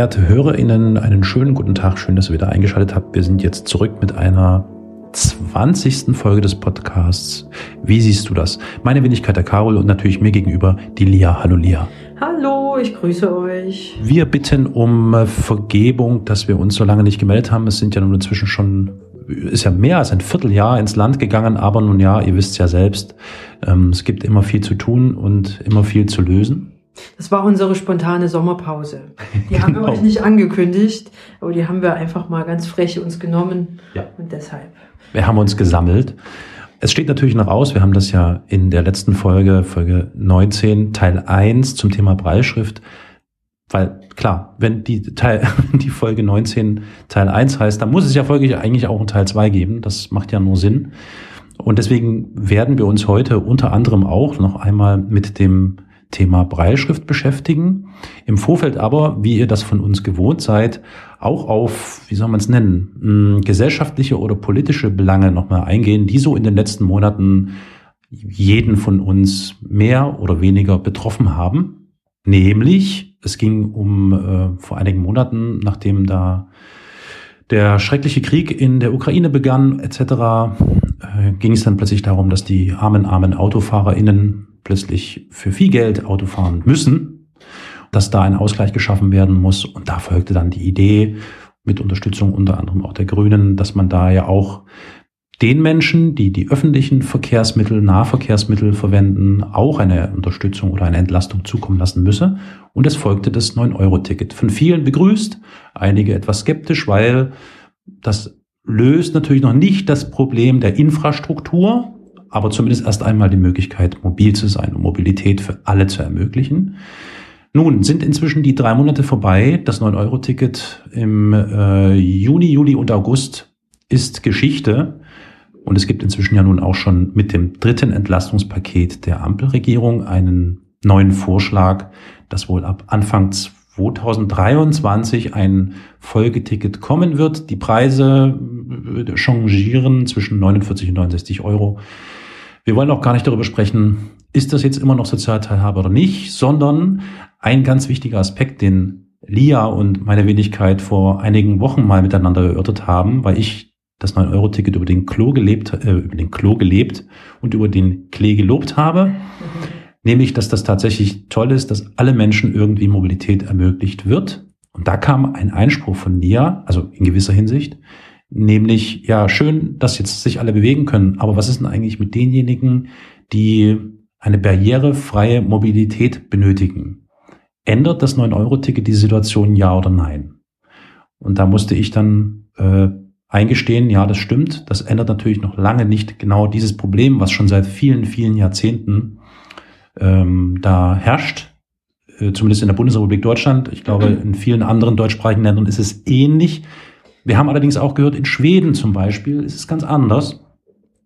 verehrte HörerInnen, einen schönen guten Tag. Schön, dass ihr wieder eingeschaltet habt. Wir sind jetzt zurück mit einer 20. Folge des Podcasts. Wie siehst du das? Meine Wenigkeit der Carol und natürlich mir gegenüber die Lia. Hallo Lia. Hallo, ich grüße euch. Wir bitten um Vergebung, dass wir uns so lange nicht gemeldet haben. Es sind ja nun inzwischen schon, ist ja mehr als ein Vierteljahr ins Land gegangen, aber nun ja, ihr wisst ja selbst, ähm, es gibt immer viel zu tun und immer viel zu lösen. Das war unsere spontane Sommerpause. Die genau. haben wir genau. euch nicht angekündigt, aber die haben wir einfach mal ganz frech uns genommen. Ja. Und deshalb. Wir haben uns gesammelt. Es steht natürlich noch aus, wir haben das ja in der letzten Folge, Folge 19, Teil 1 zum Thema Breilschrift, weil klar, wenn die Teil, die Folge 19 Teil 1 heißt, dann muss es ja folglich eigentlich auch ein Teil 2 geben. Das macht ja nur Sinn. Und deswegen werden wir uns heute unter anderem auch noch einmal mit dem Thema Breilschrift beschäftigen. Im Vorfeld aber, wie ihr das von uns gewohnt seid, auch auf, wie soll man es nennen, hm, gesellschaftliche oder politische Belange nochmal eingehen, die so in den letzten Monaten jeden von uns mehr oder weniger betroffen haben. Nämlich, es ging um äh, vor einigen Monaten, nachdem da der schreckliche Krieg in der Ukraine begann, etc., äh, ging es dann plötzlich darum, dass die armen, armen AutofahrerInnen plötzlich für viel Geld Auto fahren müssen, dass da ein Ausgleich geschaffen werden muss. Und da folgte dann die Idee mit Unterstützung unter anderem auch der Grünen, dass man da ja auch den Menschen, die die öffentlichen Verkehrsmittel, Nahverkehrsmittel verwenden, auch eine Unterstützung oder eine Entlastung zukommen lassen müsse. Und es folgte das 9-Euro-Ticket. Von vielen begrüßt, einige etwas skeptisch, weil das löst natürlich noch nicht das Problem der Infrastruktur, aber zumindest erst einmal die Möglichkeit, mobil zu sein und Mobilität für alle zu ermöglichen. Nun sind inzwischen die drei Monate vorbei. Das 9-Euro-Ticket im äh, Juni, Juli und August ist Geschichte. Und es gibt inzwischen ja nun auch schon mit dem dritten Entlastungspaket der Ampelregierung einen neuen Vorschlag, dass wohl ab Anfang 2023 ein Folgeticket kommen wird. Die Preise äh, changieren zwischen 49 und 69 Euro. Wir wollen auch gar nicht darüber sprechen, ist das jetzt immer noch Sozialteilhabe oder nicht, sondern ein ganz wichtiger Aspekt, den Lia und meine Wenigkeit vor einigen Wochen mal miteinander erörtert haben, weil ich das 9-Euro-Ticket über den Klo gelebt, äh, über den Klo gelebt und über den Klee gelobt habe. Mhm. Nämlich, dass das tatsächlich toll ist, dass alle Menschen irgendwie Mobilität ermöglicht wird. Und da kam ein Einspruch von Lia, also in gewisser Hinsicht, Nämlich, ja, schön, dass jetzt sich alle bewegen können, aber was ist denn eigentlich mit denjenigen, die eine barrierefreie Mobilität benötigen? Ändert das 9-Euro-Ticket die Situation, ja oder nein? Und da musste ich dann äh, eingestehen, ja, das stimmt. Das ändert natürlich noch lange nicht genau dieses Problem, was schon seit vielen, vielen Jahrzehnten ähm, da herrscht. Äh, zumindest in der Bundesrepublik Deutschland. Ich glaube, in vielen anderen deutschsprachigen Ländern ist es ähnlich. Wir haben allerdings auch gehört, in Schweden zum Beispiel ist es ganz anders.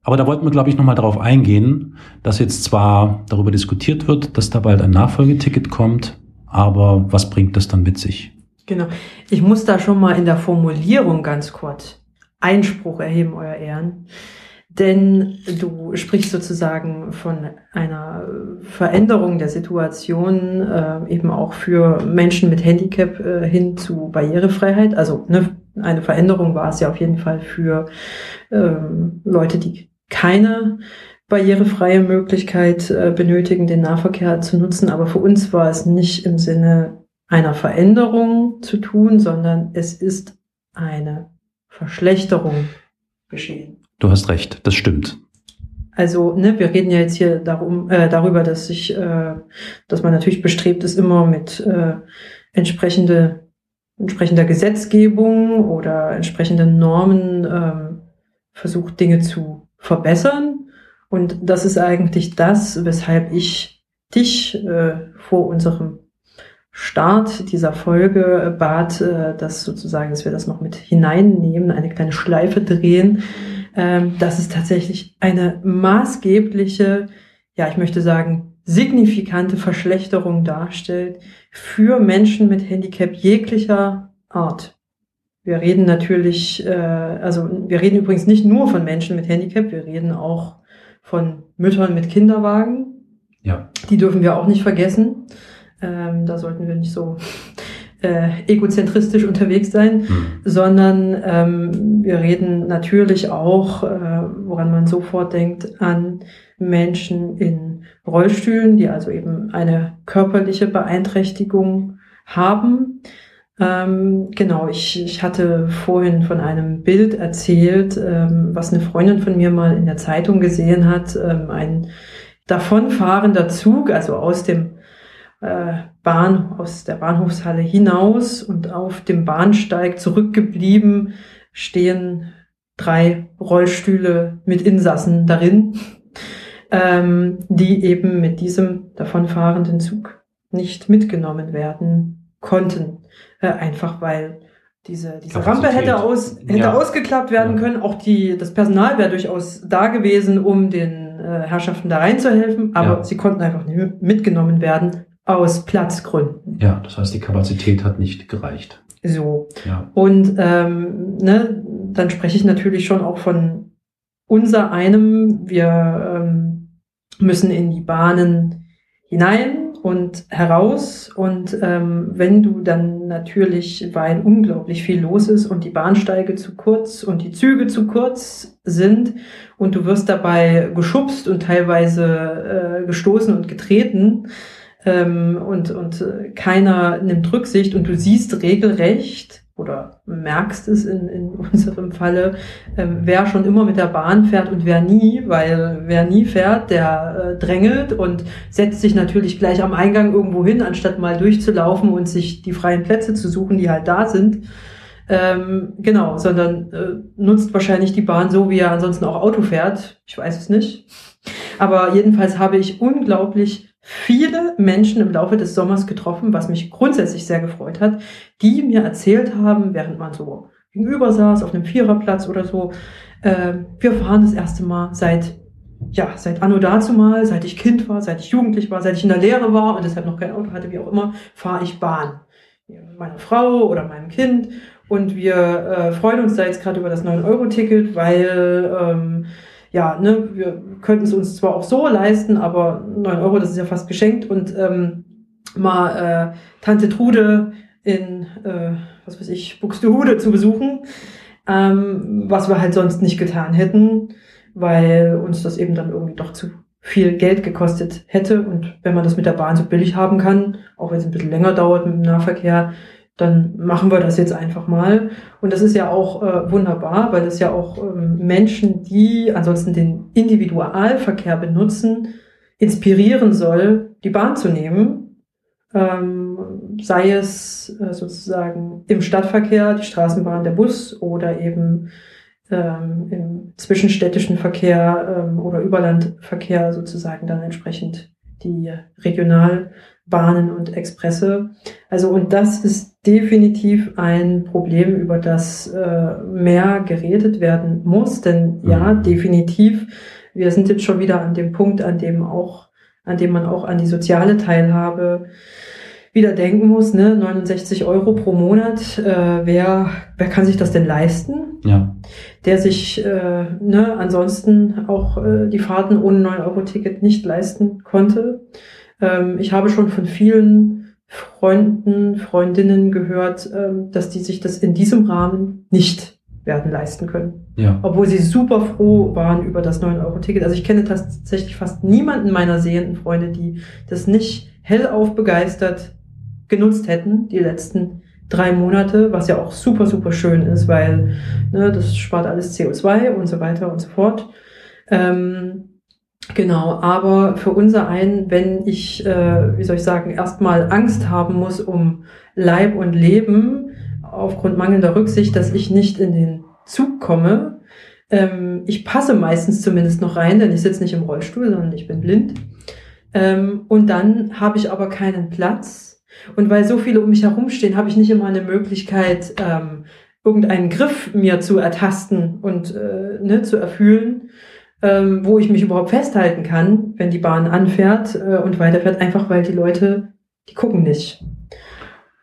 Aber da wollten wir, glaube ich, nochmal darauf eingehen, dass jetzt zwar darüber diskutiert wird, dass da bald ein Nachfolgeticket kommt, aber was bringt das dann mit sich? Genau. Ich muss da schon mal in der Formulierung ganz kurz Einspruch erheben, Euer Ehren. Denn du sprichst sozusagen von einer Veränderung der Situation äh, eben auch für Menschen mit Handicap äh, hin zu Barrierefreiheit. Also ne, eine Veränderung war es ja auf jeden Fall für ähm, Leute, die keine barrierefreie Möglichkeit äh, benötigen, den Nahverkehr zu nutzen. Aber für uns war es nicht im Sinne einer Veränderung zu tun, sondern es ist eine Verschlechterung geschehen. Du hast recht, das stimmt. Also, ne, wir reden ja jetzt hier darum, äh, darüber, dass sich, äh, dass man natürlich bestrebt ist, immer mit äh, entsprechende, entsprechender Gesetzgebung oder entsprechenden Normen ähm, versucht, Dinge zu verbessern. Und das ist eigentlich das, weshalb ich dich äh, vor unserem Start dieser Folge bat, äh, dass sozusagen, dass wir das noch mit hineinnehmen, eine kleine Schleife drehen ähm, dass es tatsächlich eine maßgebliche, ja, ich möchte sagen, signifikante Verschlechterung darstellt für Menschen mit Handicap jeglicher Art. Wir reden natürlich, äh, also wir reden übrigens nicht nur von Menschen mit Handicap, wir reden auch von Müttern mit Kinderwagen. Ja. Die dürfen wir auch nicht vergessen. Ähm, da sollten wir nicht so äh, egozentristisch unterwegs sein, mhm. sondern ähm, wir reden natürlich auch, äh, woran man sofort denkt, an Menschen in Rollstühlen, die also eben eine körperliche Beeinträchtigung haben. Ähm, genau, ich, ich hatte vorhin von einem Bild erzählt, ähm, was eine Freundin von mir mal in der Zeitung gesehen hat. Ähm, ein davonfahrender Zug, also aus dem äh, Bahn, aus der Bahnhofshalle hinaus und auf dem Bahnsteig zurückgeblieben stehen drei Rollstühle mit Insassen darin, ähm, die eben mit diesem davonfahrenden Zug nicht mitgenommen werden konnten. Äh, einfach weil diese, diese Rampe hätte, aus, hätte ja. ausgeklappt werden ja. können. Auch die, das Personal wäre durchaus da gewesen, um den äh, Herrschaften da reinzuhelfen, aber ja. sie konnten einfach nicht mitgenommen werden aus Platzgründen. Ja, das heißt, die Kapazität hat nicht gereicht. So. Ja. Und ähm, ne, dann spreche ich natürlich schon auch von unser einem. Wir ähm, müssen in die Bahnen hinein und heraus. Und ähm, wenn du dann natürlich, weil unglaublich viel los ist und die Bahnsteige zu kurz und die Züge zu kurz sind und du wirst dabei geschubst und teilweise äh, gestoßen und getreten, ähm, und, und äh, keiner nimmt Rücksicht und du siehst regelrecht oder merkst es in, in unserem Falle, ähm, wer schon immer mit der Bahn fährt und wer nie, weil wer nie fährt, der äh, drängelt und setzt sich natürlich gleich am Eingang irgendwo hin, anstatt mal durchzulaufen und sich die freien Plätze zu suchen, die halt da sind. Ähm, genau, sondern äh, nutzt wahrscheinlich die Bahn so, wie er ansonsten auch Auto fährt. Ich weiß es nicht. Aber jedenfalls habe ich unglaublich viele Menschen im Laufe des Sommers getroffen, was mich grundsätzlich sehr gefreut hat, die mir erzählt haben, während man so gegenüber saß auf einem Viererplatz oder so, äh, wir fahren das erste Mal seit ja, seit anno dazu mal, seit ich Kind war, seit ich jugendlich war, seit ich in der Lehre war und deshalb noch kein Auto hatte, wie auch immer, fahre ich Bahn. Meiner Frau oder meinem Kind. Und wir äh, freuen uns da jetzt gerade über das 9-Euro-Ticket, weil ähm, ja, ne, wir könnten es uns zwar auch so leisten, aber 9 Euro, das ist ja fast geschenkt und ähm, mal äh, Tante Trude in, äh, was weiß ich, Buxtehude zu besuchen, ähm, was wir halt sonst nicht getan hätten, weil uns das eben dann irgendwie doch zu viel Geld gekostet hätte. Und wenn man das mit der Bahn so billig haben kann, auch wenn es ein bisschen länger dauert mit dem Nahverkehr, dann machen wir das jetzt einfach mal. Und das ist ja auch äh, wunderbar, weil das ja auch ähm, Menschen, die ansonsten den Individualverkehr benutzen, inspirieren soll, die Bahn zu nehmen. Ähm, sei es äh, sozusagen im Stadtverkehr, die Straßenbahn, der Bus oder eben ähm, im zwischenstädtischen Verkehr ähm, oder Überlandverkehr sozusagen dann entsprechend die Regionalbahnen und Expresse. Also und das ist definitiv ein Problem, über das äh, mehr geredet werden muss. Denn ja, mhm. definitiv, wir sind jetzt schon wieder an dem Punkt, an dem auch, an dem man auch an die soziale Teilhabe wieder denken muss, ne, 69 Euro pro Monat, äh, wer, wer kann sich das denn leisten? Ja. Der sich äh, ne, ansonsten auch äh, die Fahrten ohne 9-Euro-Ticket nicht leisten konnte. Ähm, ich habe schon von vielen Freunden, Freundinnen gehört, ähm, dass die sich das in diesem Rahmen nicht werden leisten können. Ja. Obwohl sie super froh waren über das 9-Euro-Ticket. Also ich kenne tatsächlich fast niemanden meiner sehenden Freunde, die das nicht hellauf begeistert genutzt hätten, die letzten drei Monate, was ja auch super, super schön ist, weil ne, das spart alles CO2 und so weiter und so fort. Ähm, genau, aber für unser einen, wenn ich, äh, wie soll ich sagen, erstmal Angst haben muss um Leib und Leben, aufgrund mangelnder Rücksicht, dass ich nicht in den Zug komme, ähm, ich passe meistens zumindest noch rein, denn ich sitze nicht im Rollstuhl, sondern ich bin blind. Ähm, und dann habe ich aber keinen Platz und weil so viele um mich herumstehen, habe ich nicht immer eine Möglichkeit, ähm, irgendeinen Griff mir zu ertasten und äh, ne, zu erfühlen, ähm, wo ich mich überhaupt festhalten kann, wenn die Bahn anfährt äh, und weiterfährt, einfach weil die Leute, die gucken nicht.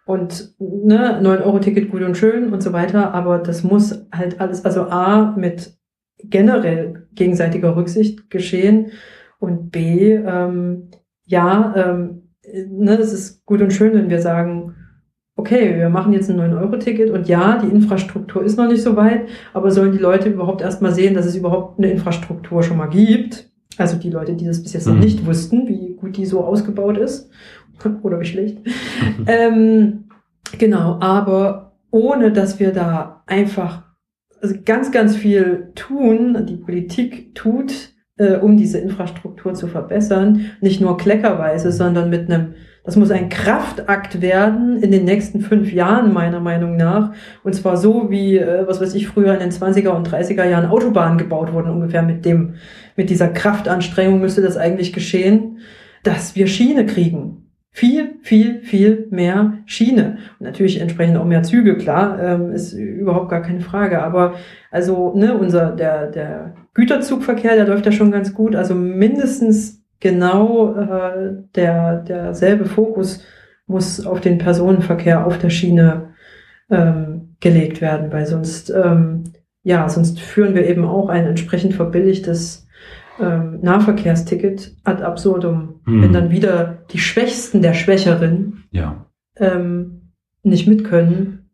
Und ne, 9-Euro-Ticket gut und schön und so weiter, aber das muss halt alles, also A, mit generell gegenseitiger Rücksicht geschehen und B, ähm, ja, ähm, ne, es ist gut und schön, wenn wir sagen, okay, wir machen jetzt ein 9-Euro-Ticket und ja, die Infrastruktur ist noch nicht so weit, aber sollen die Leute überhaupt erstmal sehen, dass es überhaupt eine Infrastruktur schon mal gibt? Also die Leute, die das bis jetzt mhm. noch nicht wussten, wie gut die so ausgebaut ist oder wie schlecht. Ähm, genau, aber ohne dass wir da einfach also ganz, ganz viel tun, die Politik tut, äh, um diese Infrastruktur zu verbessern, nicht nur kleckerweise, sondern mit einem das muss ein Kraftakt werden in den nächsten fünf Jahren, meiner Meinung nach. Und zwar so, wie, äh, was weiß ich, früher in den 20er und 30er Jahren Autobahnen gebaut wurden, ungefähr mit dem, mit dieser Kraftanstrengung müsste das eigentlich geschehen, dass wir Schiene kriegen. Viel, viel, viel mehr Schiene. Und natürlich entsprechend auch mehr Züge, klar, ähm, ist überhaupt gar keine Frage. Aber also, ne, unser, der, der Güterzugverkehr, der läuft ja schon ganz gut. Also mindestens genau äh, der derselbe Fokus muss auf den Personenverkehr auf der Schiene ähm, gelegt werden, weil sonst ähm, ja sonst führen wir eben auch ein entsprechend verbilligtes ähm, Nahverkehrsticket ad absurdum, hm. wenn dann wieder die Schwächsten der Schwächeren ja. ähm, nicht mit können.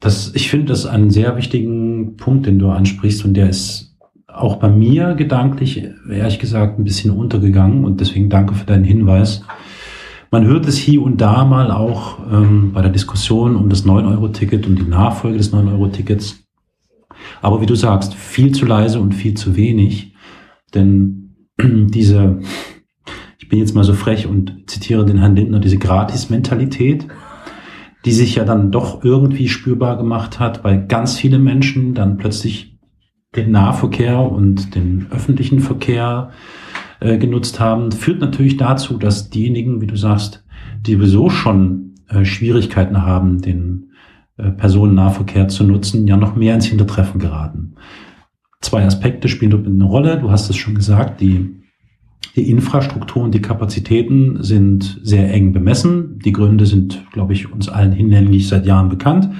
Das, ich finde das einen sehr wichtigen Punkt, den du ansprichst, und der ist auch bei mir gedanklich, ehrlich gesagt, ein bisschen untergegangen und deswegen danke für deinen Hinweis. Man hört es hier und da mal auch ähm, bei der Diskussion um das 9-Euro-Ticket und die Nachfolge des 9-Euro-Tickets. Aber wie du sagst, viel zu leise und viel zu wenig. Denn diese, ich bin jetzt mal so frech und zitiere den Herrn Lindner, diese Gratis-Mentalität, die sich ja dann doch irgendwie spürbar gemacht hat, weil ganz viele Menschen dann plötzlich den Nahverkehr und den öffentlichen Verkehr äh, genutzt haben, führt natürlich dazu, dass diejenigen, wie du sagst, die sowieso schon äh, Schwierigkeiten haben, den äh, Personennahverkehr zu nutzen, ja noch mehr ins Hintertreffen geraten. Zwei Aspekte spielen dort eine Rolle. Du hast es schon gesagt, die, die Infrastruktur und die Kapazitäten sind sehr eng bemessen. Die Gründe sind, glaube ich, uns allen hinlänglich seit Jahren bekannt.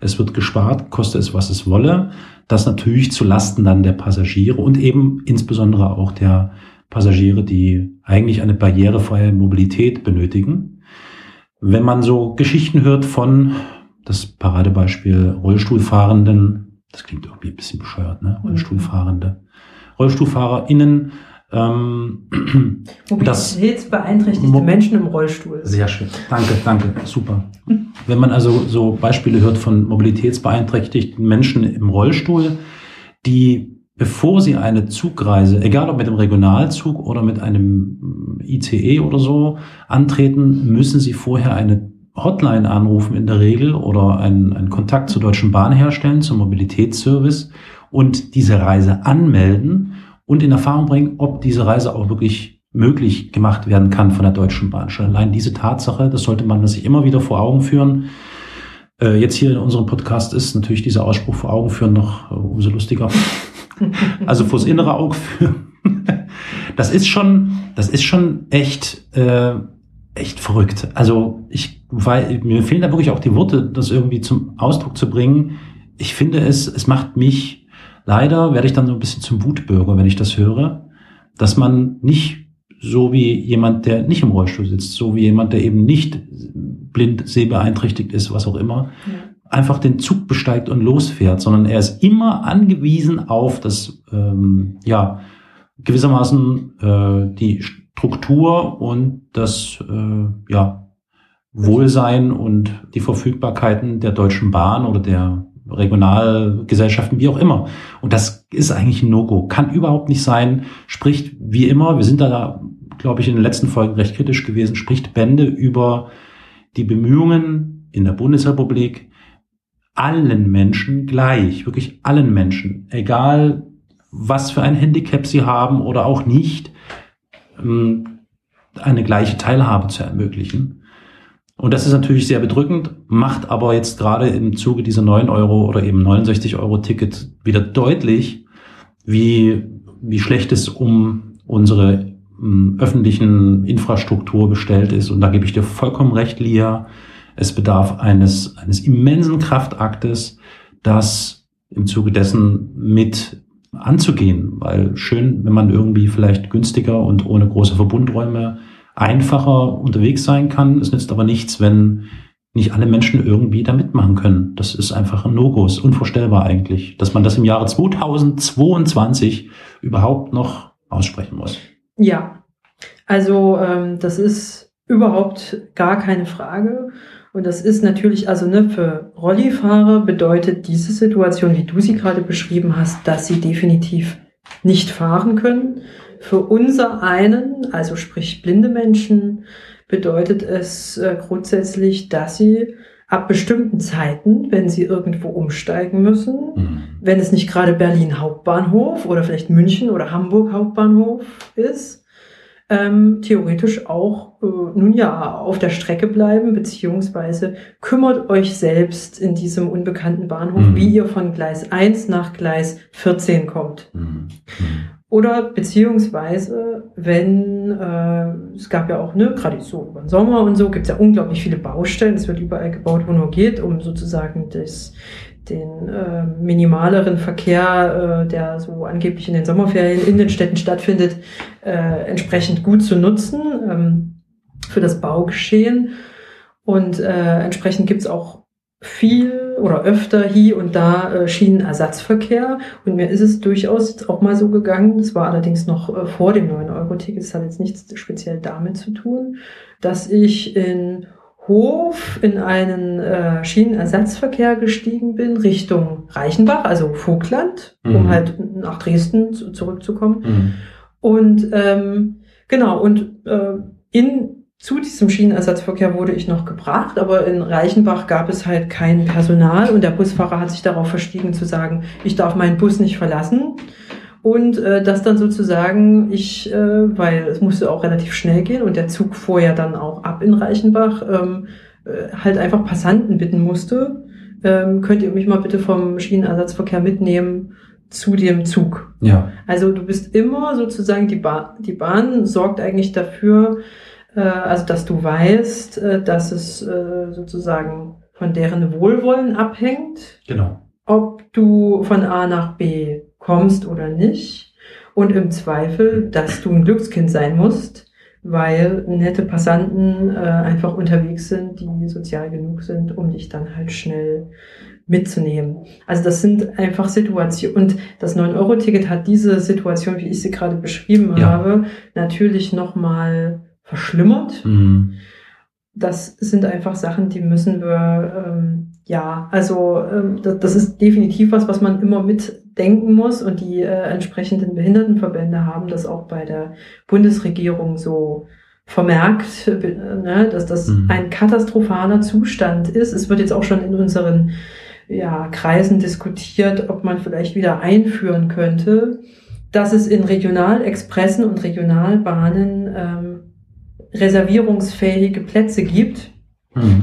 Es wird gespart, koste es, was es wolle. Das natürlich zu Lasten dann der Passagiere und eben insbesondere auch der Passagiere, die eigentlich eine barrierefreie Mobilität benötigen. Wenn man so Geschichten hört von, das Paradebeispiel Rollstuhlfahrenden, das klingt irgendwie ein bisschen bescheuert, ne? Mhm. Rollstuhlfahrende. RollstuhlfahrerInnen ähm, Mobilitätsbeeinträchtigte Mo Menschen im Rollstuhl. Sehr schön. Danke, danke. Super. Wenn man also so Beispiele hört von mobilitätsbeeinträchtigten Menschen im Rollstuhl, die, bevor sie eine Zugreise, egal ob mit dem Regionalzug oder mit einem ICE oder so, antreten, müssen sie vorher eine Hotline anrufen in der Regel oder einen, einen Kontakt zur Deutschen Bahn herstellen, zum Mobilitätsservice und diese Reise anmelden und in Erfahrung bringen, ob diese Reise auch wirklich möglich gemacht werden kann von der Deutschen Bahn. Schon allein diese Tatsache, das sollte man sich immer wieder vor Augen führen. Äh, jetzt hier in unserem Podcast ist natürlich dieser Ausspruch vor Augen führen noch äh, umso lustiger. also vors innere Auge führen. das ist schon, das ist schon echt, äh, echt verrückt. Also ich, weil mir fehlen da wirklich auch die Worte, das irgendwie zum Ausdruck zu bringen. Ich finde es, es macht mich Leider werde ich dann so ein bisschen zum Wutbürger, wenn ich das höre, dass man nicht so wie jemand, der nicht im Rollstuhl sitzt, so wie jemand, der eben nicht blind, sehbeeinträchtigt ist, was auch immer, ja. einfach den Zug besteigt und losfährt, sondern er ist immer angewiesen auf das, ähm, ja, gewissermaßen äh, die Struktur und das, äh, ja, Wohlsein und die Verfügbarkeiten der Deutschen Bahn oder der Regionalgesellschaften, wie auch immer. Und das ist eigentlich ein No-Go. Kann überhaupt nicht sein. Spricht wie immer, wir sind da, glaube ich, in den letzten Folgen recht kritisch gewesen, spricht Bände über die Bemühungen in der Bundesrepublik, allen Menschen gleich, wirklich allen Menschen, egal was für ein Handicap sie haben oder auch nicht, ähm, eine gleiche Teilhabe zu ermöglichen. Und das ist natürlich sehr bedrückend, macht aber jetzt gerade im Zuge dieser 9 Euro oder eben 69 Euro Ticket wieder deutlich, wie, wie schlecht es um unsere m, öffentlichen Infrastruktur bestellt ist. Und da gebe ich dir vollkommen recht, Lia. Es bedarf eines, eines immensen Kraftaktes, das im Zuge dessen mit anzugehen, weil schön, wenn man irgendwie vielleicht günstiger und ohne große Verbundräume einfacher unterwegs sein kann. Es nützt aber nichts, wenn nicht alle Menschen irgendwie da mitmachen können. Das ist einfach ein No-Go, ist unvorstellbar eigentlich, dass man das im Jahre 2022 überhaupt noch aussprechen muss. Ja, also ähm, das ist überhaupt gar keine Frage. Und das ist natürlich, also ne, für Rollifahrer bedeutet diese Situation, wie du sie gerade beschrieben hast, dass sie definitiv nicht fahren können. Für unser einen, also sprich blinde Menschen, bedeutet es äh, grundsätzlich, dass sie ab bestimmten Zeiten, wenn sie irgendwo umsteigen müssen, mhm. wenn es nicht gerade Berlin Hauptbahnhof oder vielleicht München oder Hamburg Hauptbahnhof ist, ähm, theoretisch auch äh, nun ja auf der Strecke bleiben, beziehungsweise kümmert euch selbst in diesem unbekannten Bahnhof, mhm. wie ihr von Gleis 1 nach Gleis 14 kommt. Mhm. Oder beziehungsweise, wenn, äh, es gab ja auch, ne, gerade so über den Sommer und so, gibt es ja unglaublich viele Baustellen. Es wird überall gebaut, wo nur geht, um sozusagen das, den äh, minimaleren Verkehr, äh, der so angeblich in den Sommerferien in den Städten stattfindet, äh, entsprechend gut zu nutzen ähm, für das Baugeschehen. Und äh, entsprechend gibt's auch viel oder öfter hier und da äh, Schienenersatzverkehr. Und mir ist es durchaus auch mal so gegangen, das war allerdings noch äh, vor dem 9-Euro-Ticket, das hat jetzt nichts speziell damit zu tun, dass ich in Hof in einen äh, Schienenersatzverkehr gestiegen bin, Richtung Reichenbach, also Vogtland, mhm. um halt nach Dresden zu, zurückzukommen. Mhm. Und ähm, genau, und äh, in zu diesem Schienenersatzverkehr wurde ich noch gebracht, aber in Reichenbach gab es halt kein Personal und der Busfahrer hat sich darauf verstiegen zu sagen, ich darf meinen Bus nicht verlassen. Und äh, das dann sozusagen, ich, äh, weil es musste auch relativ schnell gehen und der Zug fuhr ja dann auch ab in Reichenbach, ähm, äh, halt einfach Passanten bitten musste, ähm, könnt ihr mich mal bitte vom Schienenersatzverkehr mitnehmen zu dem Zug. Ja. Also du bist immer sozusagen, die, ba die Bahn sorgt eigentlich dafür, also dass du weißt, äh, dass es äh, sozusagen von deren Wohlwollen abhängt. Genau. Ob du von A nach B kommst oder nicht. Und im Zweifel, dass du ein Glückskind sein musst, weil nette Passanten äh, einfach unterwegs sind, die sozial genug sind, um dich dann halt schnell mitzunehmen. Also das sind einfach Situationen. Und das 9-Euro-Ticket hat diese Situation, wie ich sie gerade beschrieben ja. habe, natürlich nochmal verschlimmert. Mhm. Das sind einfach Sachen, die müssen wir, ähm, ja, also ähm, das, das, ist definitiv was, was man immer mitdenken muss. Und die äh, entsprechenden Behindertenverbände haben das auch bei der Bundesregierung so vermerkt, ne, dass das mhm. ein katastrophaler Zustand ist. Es wird jetzt auch schon in unseren ja, Kreisen diskutiert, ob man vielleicht wieder einführen könnte, dass es in Regionalexpressen und Regionalbahnen ähm, reservierungsfähige Plätze gibt, mhm.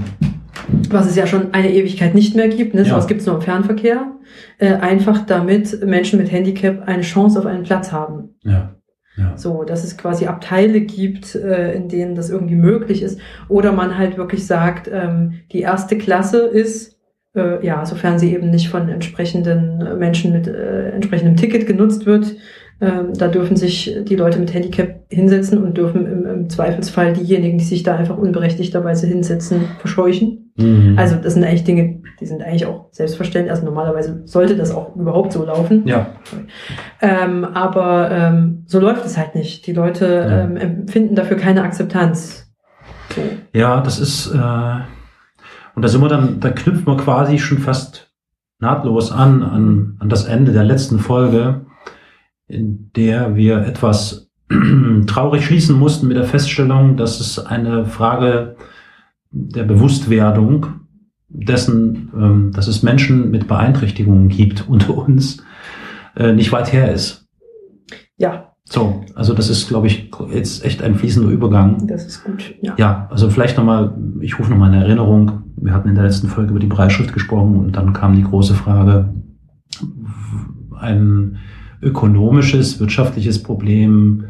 was es ja schon eine Ewigkeit nicht mehr gibt. Ne? Ja. Sowas gibt es nur im Fernverkehr. Äh, einfach damit Menschen mit Handicap eine Chance auf einen Platz haben. Ja. Ja. So, dass es quasi Abteile gibt, äh, in denen das irgendwie möglich ist. Oder man halt wirklich sagt, ähm, die erste Klasse ist, äh, ja, sofern sie eben nicht von entsprechenden Menschen mit äh, entsprechendem Ticket genutzt wird, ähm, da dürfen sich die Leute mit Handicap hinsetzen und dürfen im, im, Zweifelsfall diejenigen, die sich da einfach unberechtigterweise hinsetzen, verscheuchen. Mhm. Also das sind eigentlich Dinge, die sind eigentlich auch selbstverständlich. Also normalerweise sollte das auch überhaupt so laufen. Ja. Ähm, aber ähm, so läuft es halt nicht. Die Leute ja. ähm, empfinden dafür keine Akzeptanz. So. Ja, das ist äh, und da sind wir dann, da knüpft man quasi schon fast nahtlos an, an, an das Ende der letzten Folge in der wir etwas traurig schließen mussten mit der Feststellung, dass es eine Frage der Bewusstwerdung dessen, ähm, dass es Menschen mit Beeinträchtigungen gibt unter uns, äh, nicht weit her ist. Ja. So, also das ist, glaube ich, jetzt echt ein fließender Übergang. Das ist gut. Ja, ja also vielleicht nochmal, ich rufe nochmal eine Erinnerung. Wir hatten in der letzten Folge über die Breitschrift gesprochen und dann kam die große Frage, ein ökonomisches, wirtschaftliches Problem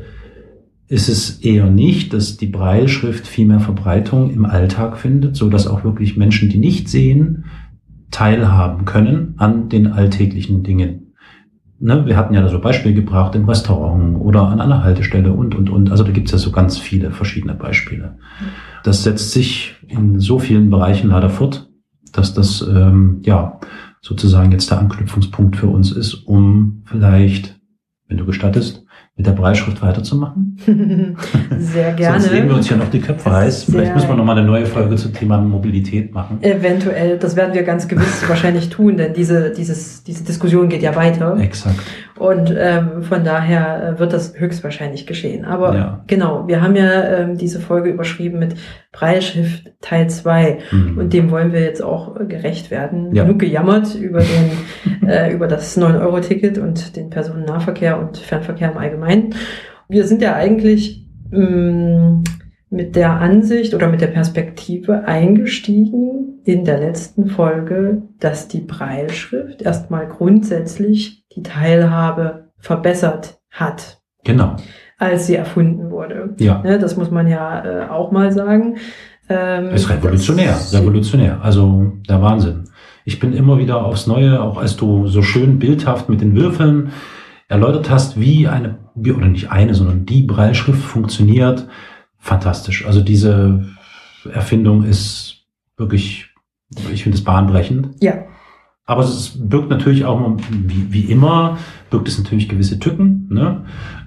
ist es eher nicht, dass die Breilschrift viel mehr Verbreitung im Alltag findet, so dass auch wirklich Menschen, die nicht sehen, teilhaben können an den alltäglichen Dingen. ne, wir hatten ja da so Beispiele gebracht im Restaurant oder an einer Haltestelle und, und, und. Also da gibt's ja so ganz viele verschiedene Beispiele. Das setzt sich in so vielen Bereichen leider fort, dass das ähm, ja sozusagen jetzt der Anknüpfungspunkt für uns ist, um vielleicht, wenn du gestattest, mit der Breitschrift weiterzumachen? Sehr gerne. Sonst legen wir uns ja noch die Köpfe heiß. Vielleicht müssen wir noch mal eine neue Folge zum Thema Mobilität machen. Eventuell, das werden wir ganz gewiss wahrscheinlich tun, denn diese, dieses, diese Diskussion geht ja weiter. Exakt. Und ähm, von daher äh, wird das höchstwahrscheinlich geschehen. Aber Ja. genau, wir haben ja ähm, diese Folge überschrieben mit Breilschrift Teil 2 Mhm. und dem wollen wir jetzt auch äh, gerecht werden. Ja. Genug gejammert über, den, äh, über das 9-Euro-Ticket und den Personennahverkehr und Fernverkehr im Allgemeinen. Wir sind ja eigentlich mh, mit der Ansicht oder mit der Perspektive eingestiegen in der letzten Folge, dass die Breilschrift erstmal grundsätzlich die Teilhabe verbessert hat, Genau. als sie erfunden wurde. Ja. Ne, das muss man ja äh, auch mal sagen. Ähm, Ist revolutionär, revolutionär. Also der Wahnsinn. Ich bin immer wieder aufs Neue, auch als du so schön bildhaft mit den Würfeln erläutert hast, wie eine, wie, oder nicht eine, sondern die Breilschrift funktioniert. Fantastisch. Also diese Erfindung ist wirklich, ich finde es bahnbrechend. Ja, Aber es birgt natürlich auch, wie, wie immer, birgt es natürlich gewisse Tücken. Ne?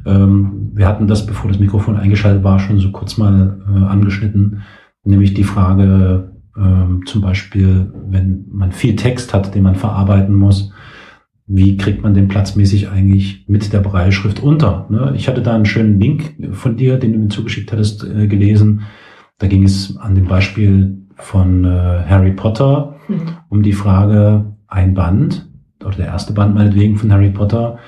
Ähm, wir hatten das, bevor das Mikrofon eingeschaltet war, schon so kurz mal äh, angeschnitten, nämlich die Frage ähm, zum Beispiel, wenn man viel Text hat, den man verarbeiten muss, wie kriegt man den platzmäßig eigentlich mit der Breilschrift unter? Ne? Ich hatte da einen schönen Link von dir, den du mir zugeschickt hattest, äh, gelesen. Da ging es an dem Beispiel von äh, Harry Potter Mhm. um die Frage, ein Band oder der erste Band meinetwegen von Harry Potter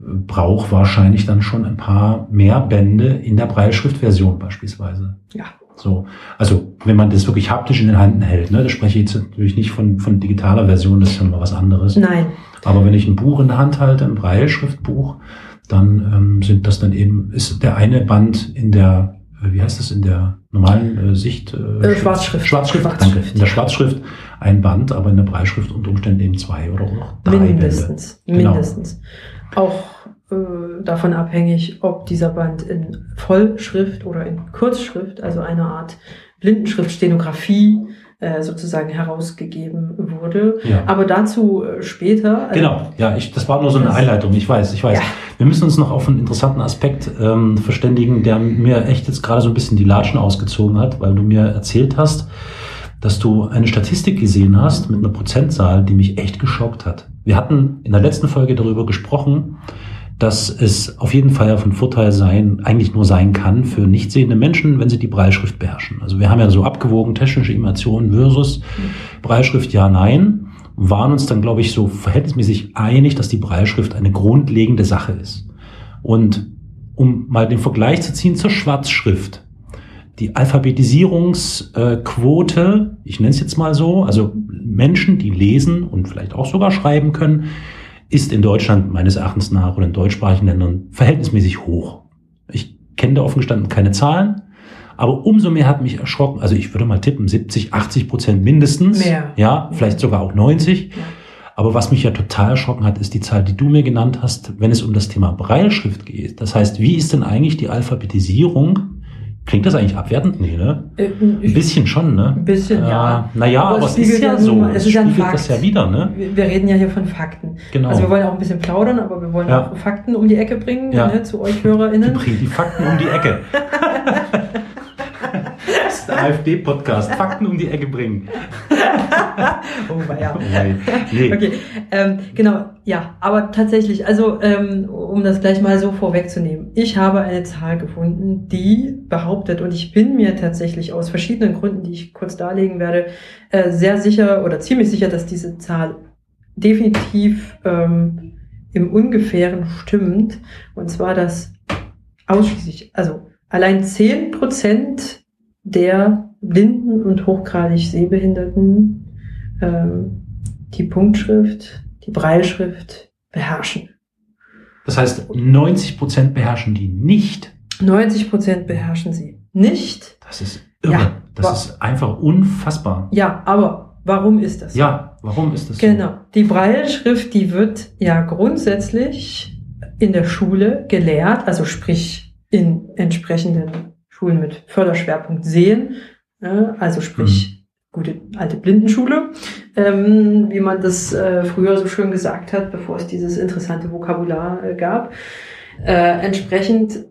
äh, braucht wahrscheinlich dann schon ein paar mehr Bände in der Breilschriftversion beispielsweise. ja. So, also wenn man das wirklich haptisch in den Händen hält, ne, da spreche ich jetzt natürlich nicht von, von digitaler Version, das ist ja mal was anderes. Nein, Aber wenn ich ein Buch in der Hand halte, ein Breilschriftbuch, dann ähm, sind das dann eben, ist der eine Band in der, wie heißt das, in der normalen äh, Sicht? Äh, Schwarzschrift. Schwarzschrift, Schwarzschrift, danke. In der Schwarzschrift ein Band, aber in der Breilschrift unter Umständen eben zwei oder auch drei mindestens. Bände. Genau. Mindestens. Auch äh, davon abhängig, ob dieser Band in Vollschrift oder in Kurzschrift, also eine Art Blindenschrift, Stenografie, äh, sozusagen herausgegeben wurde. Ja. Aber dazu äh, später. Also, Genau, ja, ich, das war nur so eine Einleitung, ich weiß, ich weiß. Ja. Wir müssen uns noch auf einen interessanten Aspekt ähm, verständigen, der mir echt jetzt gerade so ein bisschen die Latschen ausgezogen hat, weil du mir erzählt hast, dass du eine Statistik gesehen hast mit einer Prozentzahl, die mich echt geschockt hat. Wir hatten in der letzten Folge darüber gesprochen, dass es auf jeden Fall von Vorteil sein, eigentlich nur sein kann für nicht sehende Menschen, wenn sie die Breilschrift beherrschen. Also wir haben ja so abgewogen technische Immersion versus Breilschrift ja, nein, waren uns dann, glaube ich, so verhältnismäßig einig, dass die Breilschrift eine grundlegende Sache ist. Und um mal den Vergleich zu ziehen zur Schwarzschrift, die Alphabetisierungsquote, ich nenne es jetzt mal so, also Menschen, die lesen und vielleicht auch sogar schreiben können, ist in Deutschland meines Erachtens nach oder in deutschsprachigen Ländern verhältnismäßig hoch. Ich kenne da offen gestanden keine Zahlen, aber umso mehr hat mich erschrocken, also ich würde mal tippen, 70, 80 Prozent mindestens. Mehr. Ja, vielleicht sogar auch 90. Ja. Aber was mich ja total erschrocken hat, ist die Zahl, die du mir genannt hast, wenn es um das Thema Breilschrift geht. Das heißt, wie ist denn eigentlich die Alphabetisierung? Klingt das eigentlich abwertend? Nee, ne? Äh, Ein bisschen schon, ne? Ein bisschen, ja. Naja, Aber aber, es ist spiegelt ja ja so. es Es ist ja ein spiegelt Fakt. das ja wieder, ne? Wir wir reden ja hier von Fakten. Genau. Also wir wollen auch ein bisschen plaudern, aber wir wollen Ja. auch Fakten um die Ecke bringen Ja. ne, zu euch Die HörerInnen. bringen die Fakten um die Ecke. der AfD-Podcast. Fakten um die Ecke bringen. Oh, ja. Oh, nee. Okay, ähm, genau, ja, aber tatsächlich, also ähm, um das gleich mal so vorwegzunehmen, ich habe eine Zahl gefunden, die behauptet, und ich bin mir tatsächlich aus verschiedenen Gründen, die ich kurz darlegen werde, äh, sehr sicher oder ziemlich sicher, dass diese Zahl definitiv ähm, im Ungefähren stimmt. Und zwar, dass ausschließlich, also allein 10% der blinden und hochgradig Sehbehinderten ähm, die Punktschrift, die Breilschrift beherrschen. Das heißt, 90 Prozent beherrschen die nicht. 90 Prozent beherrschen sie nicht. Das ist irre. Ja, das ist einfach unfassbar. Ja, aber warum ist das? Ja, warum ist das? Genau. Die Brailleschrift, die wird ja grundsätzlich in der Schule gelehrt, also sprich in entsprechenden Schulen mit Förderschwerpunkt Sehen, also sprich mhm. gute alte Blindenschule, ähm, wie man das äh, früher so schön gesagt hat, bevor es dieses interessante Vokabular äh, gab. Äh, entsprechend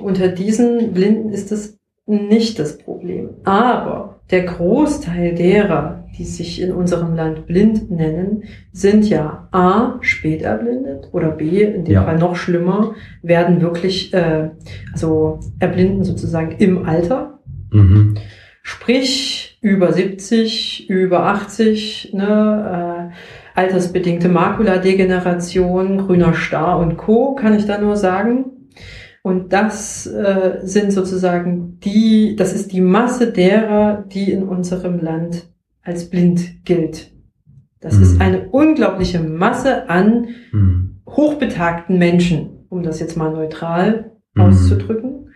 unter diesen Blinden ist das nicht das Problem. Aber der Großteil derer, die sich in unserem Land blind nennen, sind ja A, spät erblindet oder B, in dem ja. Fall noch schlimmer, werden wirklich, äh, also erblinden sozusagen im Alter. Mhm. Sprich, über 70, über 80, ne, äh, altersbedingte Makuladegeneration, grüner Star und Co., kann ich da nur sagen. Und das äh, sind sozusagen die, das ist die Masse derer, die in unserem Land als blind gilt. Das mhm. ist eine unglaubliche Masse an mhm. hochbetagten Menschen, um das jetzt mal neutral mhm. auszudrücken.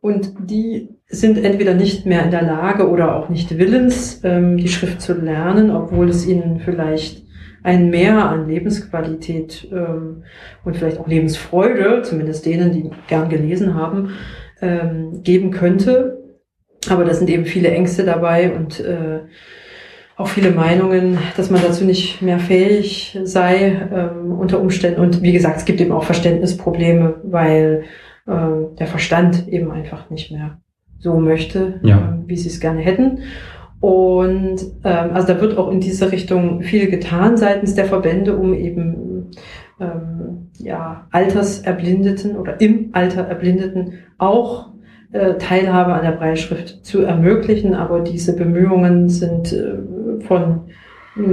Und die sind entweder nicht mehr in der Lage oder auch nicht willens, ähm, die Schrift zu lernen, obwohl es ihnen vielleicht ein Mehr an Lebensqualität ähm, und vielleicht auch Lebensfreude, zumindest denen, die gern gelesen haben, ähm, geben könnte. Aber da sind eben viele Ängste dabei und äh, auch viele Meinungen, dass man dazu nicht mehr fähig sei ähm, unter Umständen. Und wie gesagt, es gibt eben auch Verständnisprobleme, weil äh, der Verstand eben einfach nicht mehr so möchte, ja. äh, wie sie es gerne hätten. Und ähm, also da wird auch in diese Richtung viel getan seitens der Verbände, um eben ähm, ja, Alterserblindeten oder im Alter Erblindeten auch äh, Teilhabe an der Breitschrift zu ermöglichen. Aber diese Bemühungen sind äh, von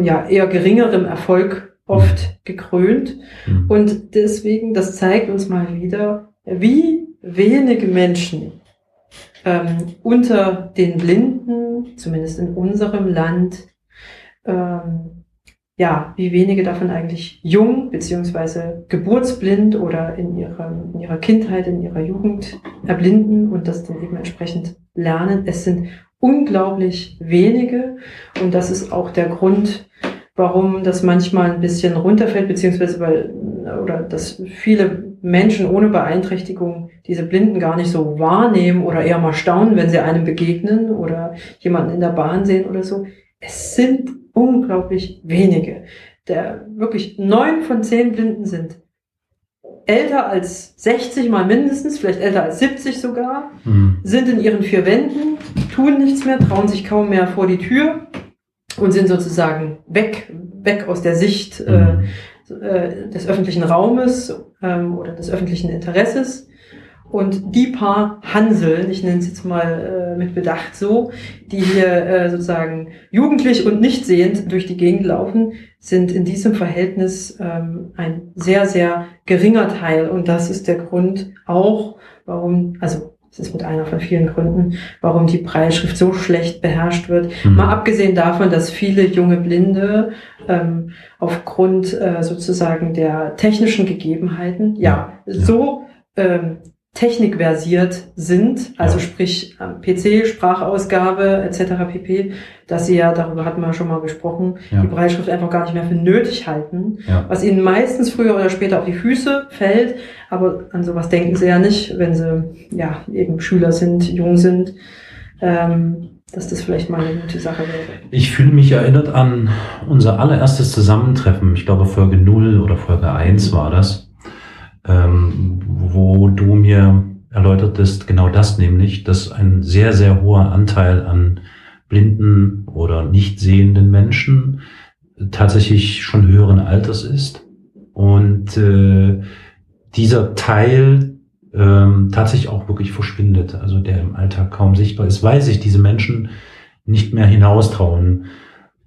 ja, eher geringerem Erfolg oft gekrönt. Mhm. Und deswegen, das zeigt uns mal wieder, wie wenige Menschen ähm, unter den Blinden, zumindest in unserem Land, ähm, ja, wie wenige davon eigentlich jung beziehungsweise geburtsblind oder in ihrer, in ihrer Kindheit, in ihrer Jugend erblinden und das dann eben entsprechend lernen. Es sind unglaublich wenige und das ist auch der Grund, warum das manchmal ein bisschen runterfällt, beziehungsweise weil, oder dass viele Menschen ohne Beeinträchtigung diese Blinden gar nicht so wahrnehmen oder eher mal staunen, wenn sie einem begegnen oder jemanden in der Bahn sehen oder so. Es sind unglaublich wenige. Der wirklich neun von zehn Blinden sind älter als 60 mal mindestens, vielleicht älter als 70 sogar, mhm. sind in ihren vier Wänden, tun nichts mehr, trauen sich kaum mehr vor die Tür und sind sozusagen weg, weg aus der Sicht äh, mhm. äh, des öffentlichen Raumes ähm, oder des öffentlichen Interesses. Und die paar Hanseln, ich nenne es jetzt mal äh, mit Bedacht so, die hier äh, sozusagen jugendlich und nicht sehend durch die Gegend laufen, sind in diesem Verhältnis ähm, ein sehr, sehr geringer Teil. Und das ist der Grund auch, warum, also das ist mit einer von vielen Gründen, warum die Breitschrift so schlecht beherrscht wird. Mhm. Mal abgesehen davon, dass viele junge Blinde ähm, aufgrund äh, sozusagen der technischen Gegebenheiten ja, ja. so ähm, technikversiert sind, also ja. sprich PC, Sprachausgabe etc. pp, dass sie ja, darüber hatten wir schon mal gesprochen, ja. die Breitschrift einfach gar nicht mehr für nötig halten, ja. was ihnen meistens früher oder später auf die Füße fällt, aber an sowas denken sie ja nicht, wenn sie ja eben Schüler sind, jung sind, ähm, dass das vielleicht mal eine gute Sache wäre. Ich fühle mich erinnert an unser allererstes Zusammentreffen, ich glaube Folge 0 oder Folge 1 war das ähm, wo du mir erläutertest, genau das nämlich, dass ein sehr, sehr hoher Anteil an blinden oder nicht sehenden Menschen tatsächlich schon höheren Alters ist. Und äh, dieser Teil ähm, tatsächlich auch wirklich verschwindet, also der im Alltag kaum sichtbar ist, weil sich diese Menschen nicht mehr hinaustrauen,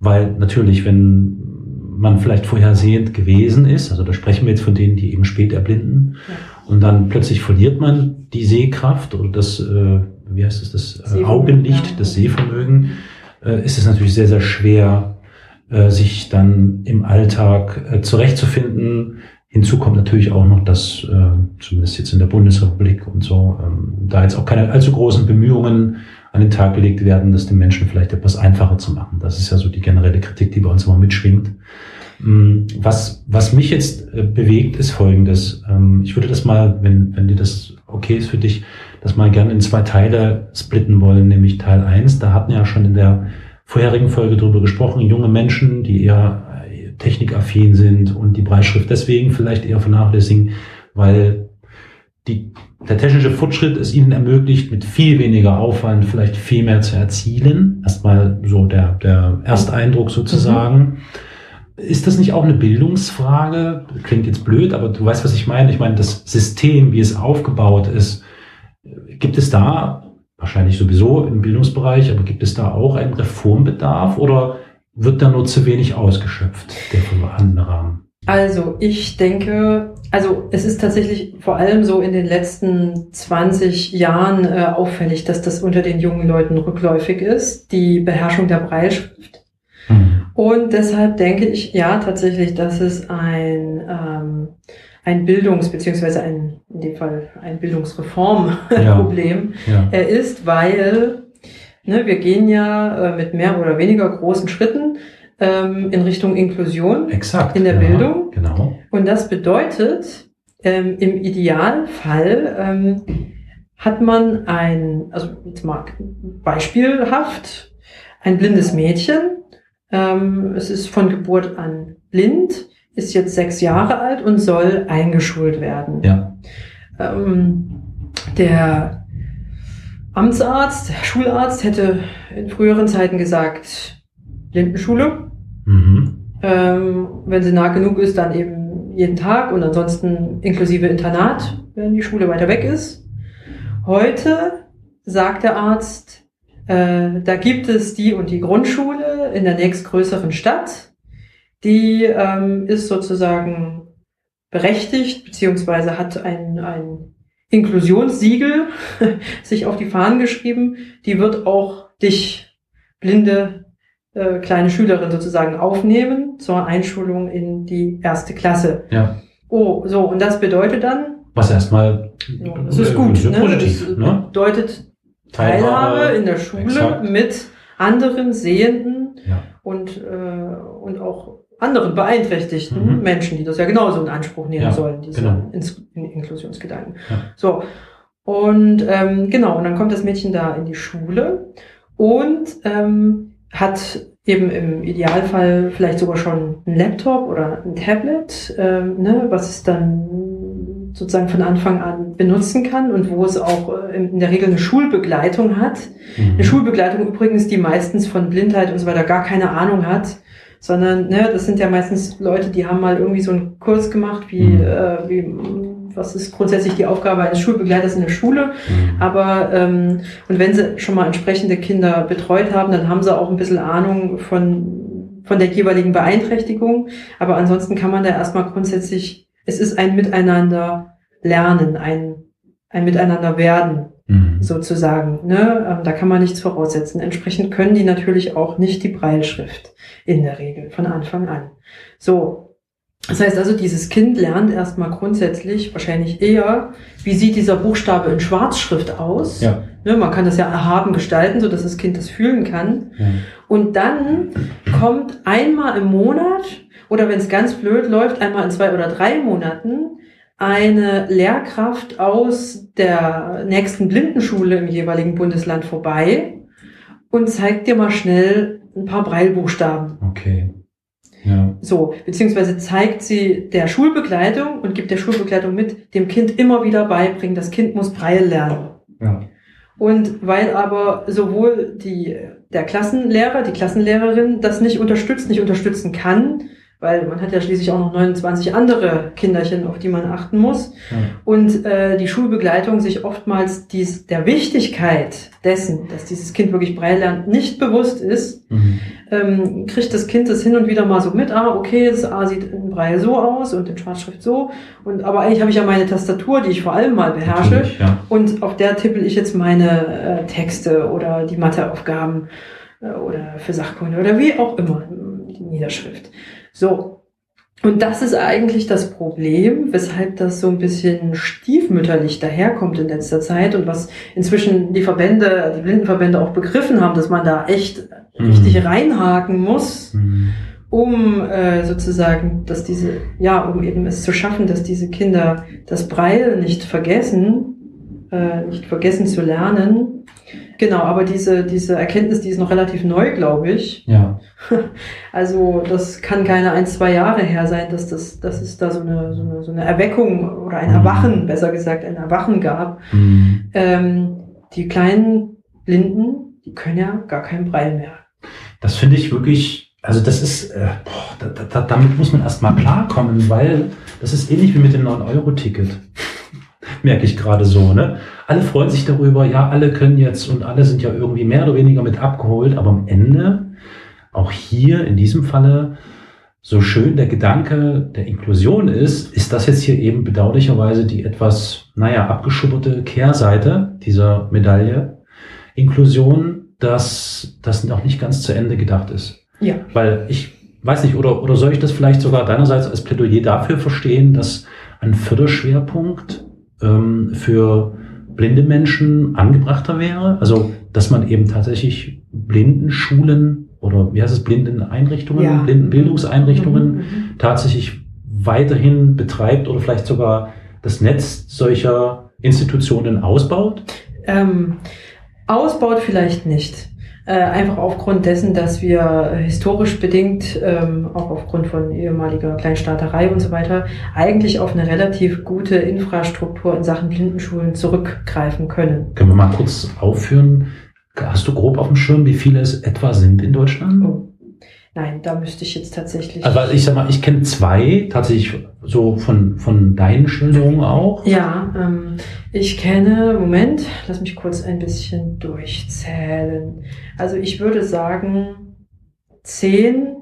weil natürlich, wenn man vielleicht vorhersehend gewesen ist. Also da sprechen wir jetzt von denen, die eben spät erblinden. Ja. Und dann plötzlich verliert man die Sehkraft oder das, äh, wie heißt es, das äh, Augenlicht, ja. das Sehvermögen. Äh, ist es natürlich sehr, sehr schwer, äh, sich dann im Alltag äh, zurechtzufinden. Hinzu kommt natürlich auch noch, dass äh, zumindest jetzt in der Bundesrepublik und so, ähm, da jetzt auch keine allzu großen Bemühungen an den Tag gelegt werden, das den Menschen vielleicht etwas einfacher zu machen. Das ist ja so die generelle Kritik, die bei uns immer mitschwingt. Mm, was, was mich jetzt äh, bewegt, ist Folgendes. Ähm, ich würde das mal, wenn, wenn dir das okay ist für dich, das mal gerne in zwei Teile splitten wollen, nämlich Teil eins. Da hatten wir ja schon in der vorherigen Folge drüber gesprochen, junge Menschen, die eher äh, technikaffin sind und die Breitschrift deswegen vielleicht eher vernachlässigen, weil die, der technische Fortschritt es ihnen ermöglicht, mit viel weniger Aufwand vielleicht viel mehr zu erzielen. Erstmal so der, der Ersteindruck sozusagen. Mhm. Ist das nicht auch eine Bildungsfrage? Klingt jetzt blöd, aber du weißt, was ich meine. Ich meine, das System, wie es aufgebaut ist, gibt es da wahrscheinlich sowieso im Bildungsbereich, aber gibt es da auch einen Reformbedarf oder wird da nur zu wenig ausgeschöpft, der vorhandene Rahmen? Also ich denke, also es ist tatsächlich vor allem so in den letzten 20 Jahren äh, auffällig, dass das unter den jungen Leuten rückläufig ist, die Beherrschung der Breitschrift. Mhm. Und deshalb denke ich ja tatsächlich, dass es ein, ähm, ein Bildungs- beziehungsweise ein, in dem Fall ein Bildungsreformproblem ja. ja. ist, weil ne, wir gehen ja äh, mit mehr oder weniger großen Schritten ähm, in Richtung Inklusion Exakt, in der ja, Bildung. Genau. Und das bedeutet, ähm, im Idealfall ähm, hat man ein, also jetzt mal beispielhaft, ein blindes Mädchen, ähm, es ist von Geburt an blind, ist jetzt sechs Jahre alt und soll eingeschult werden. Ja. Ähm, der Amtsarzt, der Schularzt hätte in früheren Zeiten gesagt, Blindenschule. Mhm. Ähm, wenn sie nah genug ist, dann eben jeden Tag und ansonsten inklusive Internat, wenn die Schule weiter weg ist. Heute sagt der Arzt, äh, da gibt es die und die Grundschule in der nächstgrößeren Stadt. Die ähm, ist sozusagen berechtigt, beziehungsweise hat ein, ein Inklusionssiegel sich auf die Fahnen geschrieben. Die wird auch dich, blinde äh, kleine Schülerin sozusagen, aufnehmen zur Einschulung in die erste Klasse. Ja. Oh, so, und das bedeutet dann. Was erstmal. Ja, das ist gut. Ne? Positiv, das ne? bedeutet Teilhabe in der Schule exakt. mit anderen Sehenden ja. und, äh, und auch anderen beeinträchtigten mhm. Menschen, die das ja genauso in Anspruch nehmen ja, sollen, diese genau. Inklusionsgedanken. Ja. So. Und ähm, genau, und dann kommt das Mädchen da in die Schule und ähm, hat eben im Idealfall vielleicht sogar schon ein Laptop oder ein Tablet, ähm, ne, was es dann sozusagen von Anfang an benutzen kann und wo es auch äh, in der Regel eine Schulbegleitung hat. Mhm. Eine Schulbegleitung übrigens, die meistens von Blindheit und so weiter gar keine Ahnung hat, sondern ne, das sind ja meistens Leute, die haben mal irgendwie so einen Kurs gemacht, wie, mhm. äh, wie was ist grundsätzlich die Aufgabe eines Schulbegleiters in der Schule. Mhm. Aber ähm, und wenn sie schon mal entsprechende Kinder betreut haben, dann haben sie auch ein bisschen Ahnung von von der jeweiligen Beeinträchtigung. Aber ansonsten kann man da erstmal grundsätzlich es ist ein Miteinander lernen, ein, ein Miteinander werden, mhm. sozusagen. Ne? Ähm, da kann man nichts voraussetzen. Entsprechend können die natürlich auch nicht die Breilschrift in der Regel von Anfang an. So. Das heißt also, dieses Kind lernt erstmal grundsätzlich wahrscheinlich eher, wie sieht dieser Buchstabe in Schwarzschrift aus. Ja. Ne, man kann das ja erhaben gestalten, so dass das Kind das fühlen kann. Ja. Und dann kommt einmal im Monat oder wenn es ganz blöd läuft, einmal in zwei oder drei Monaten eine Lehrkraft aus der nächsten Blindenschule im jeweiligen Bundesland vorbei und zeigt dir mal schnell ein paar Breilbuchstaben. Okay. Ja. So, beziehungsweise zeigt sie der Schulbegleitung und gibt der Schulbegleitung mit, dem Kind immer wieder beibringen, das Kind muss Breil lernen. Ja. Und weil aber sowohl die, der Klassenlehrer, die Klassenlehrerin das nicht unterstützt, nicht unterstützen kann, weil man hat ja schließlich auch noch 29 andere Kinderchen, auf die man achten muss. Ja. Und äh, die Schulbegleitung sich oftmals dies, der Wichtigkeit dessen, dass dieses Kind wirklich Braille lernt, nicht bewusst ist, mhm. ähm, kriegt das Kind das hin und wieder mal so mit, ah, okay, das A sieht in Braille so aus und in Schwarzschrift so. Und aber eigentlich habe ich ja meine Tastatur, die ich vor allem mal beherrsche. Ja. Und auf der tippel ich jetzt meine äh, Texte oder die Matheaufgaben äh, oder für Sachkunde oder wie auch immer, die Niederschrift. So. Und das ist eigentlich das Problem, weshalb das so ein bisschen stiefmütterlich daherkommt in letzter Zeit und was inzwischen die Verbände, die Blindenverbände auch begriffen haben, dass man da echt mhm. richtig reinhaken muss, mhm. um äh, sozusagen, dass diese, ja, um eben es zu schaffen, dass diese Kinder das Breil nicht vergessen, äh, nicht vergessen zu lernen. Genau, aber diese, diese Erkenntnis, die ist noch relativ neu, glaube ich. Ja. Also das kann keine ein, zwei Jahre her sein, dass, das, dass es da so eine, so eine, so eine Erweckung oder ein mhm. Erwachen, besser gesagt, ein Erwachen gab. Mhm. Ähm, die kleinen Blinden, die können ja gar keinen Breil mehr. Das finde ich wirklich, also das ist, äh, boah, da, da, damit muss man erstmal klarkommen, weil das ist ähnlich wie mit dem 9-Euro-Ticket. Merke ich gerade so, ne? Alle freuen sich darüber, ja, alle können jetzt und alle sind ja irgendwie mehr oder weniger mit abgeholt, aber am Ende auch hier in diesem Falle so schön der Gedanke der Inklusion ist, ist das jetzt hier eben bedauerlicherweise die etwas, naja, abgeschubberte Kehrseite dieser Medaille. Inklusion, dass das noch nicht ganz zu Ende gedacht ist. Ja. Weil ich weiß nicht, oder, oder soll ich das vielleicht sogar deinerseits als Plädoyer dafür verstehen, dass ein Förderschwerpunkt ähm, für blinde Menschen angebrachter wäre? Also, dass man eben tatsächlich Blindenschulen oder wie heißt es, Blindeneinrichtungen, ja. Blindenbildungseinrichtungen mhm, mhm. tatsächlich weiterhin betreibt oder vielleicht sogar das Netz solcher Institutionen ausbaut? Ähm, ausbaut vielleicht nicht. Äh, einfach aufgrund dessen, dass wir historisch bedingt, ähm, auch aufgrund von ehemaliger Kleinstaaterei und so weiter, eigentlich auf eine relativ gute Infrastruktur in Sachen Blindenschulen zurückgreifen können. Können wir mal kurz aufführen, Hast du grob auf dem Schirm, wie viele es etwa sind in Deutschland? Oh. Nein, da müsste ich jetzt tatsächlich. Also ich sag mal, ich kenne zwei, tatsächlich so von, von deinen Schilderungen auch. Ja, ähm, ich kenne, Moment, lass mich kurz ein bisschen durchzählen. Also ich würde sagen, zehn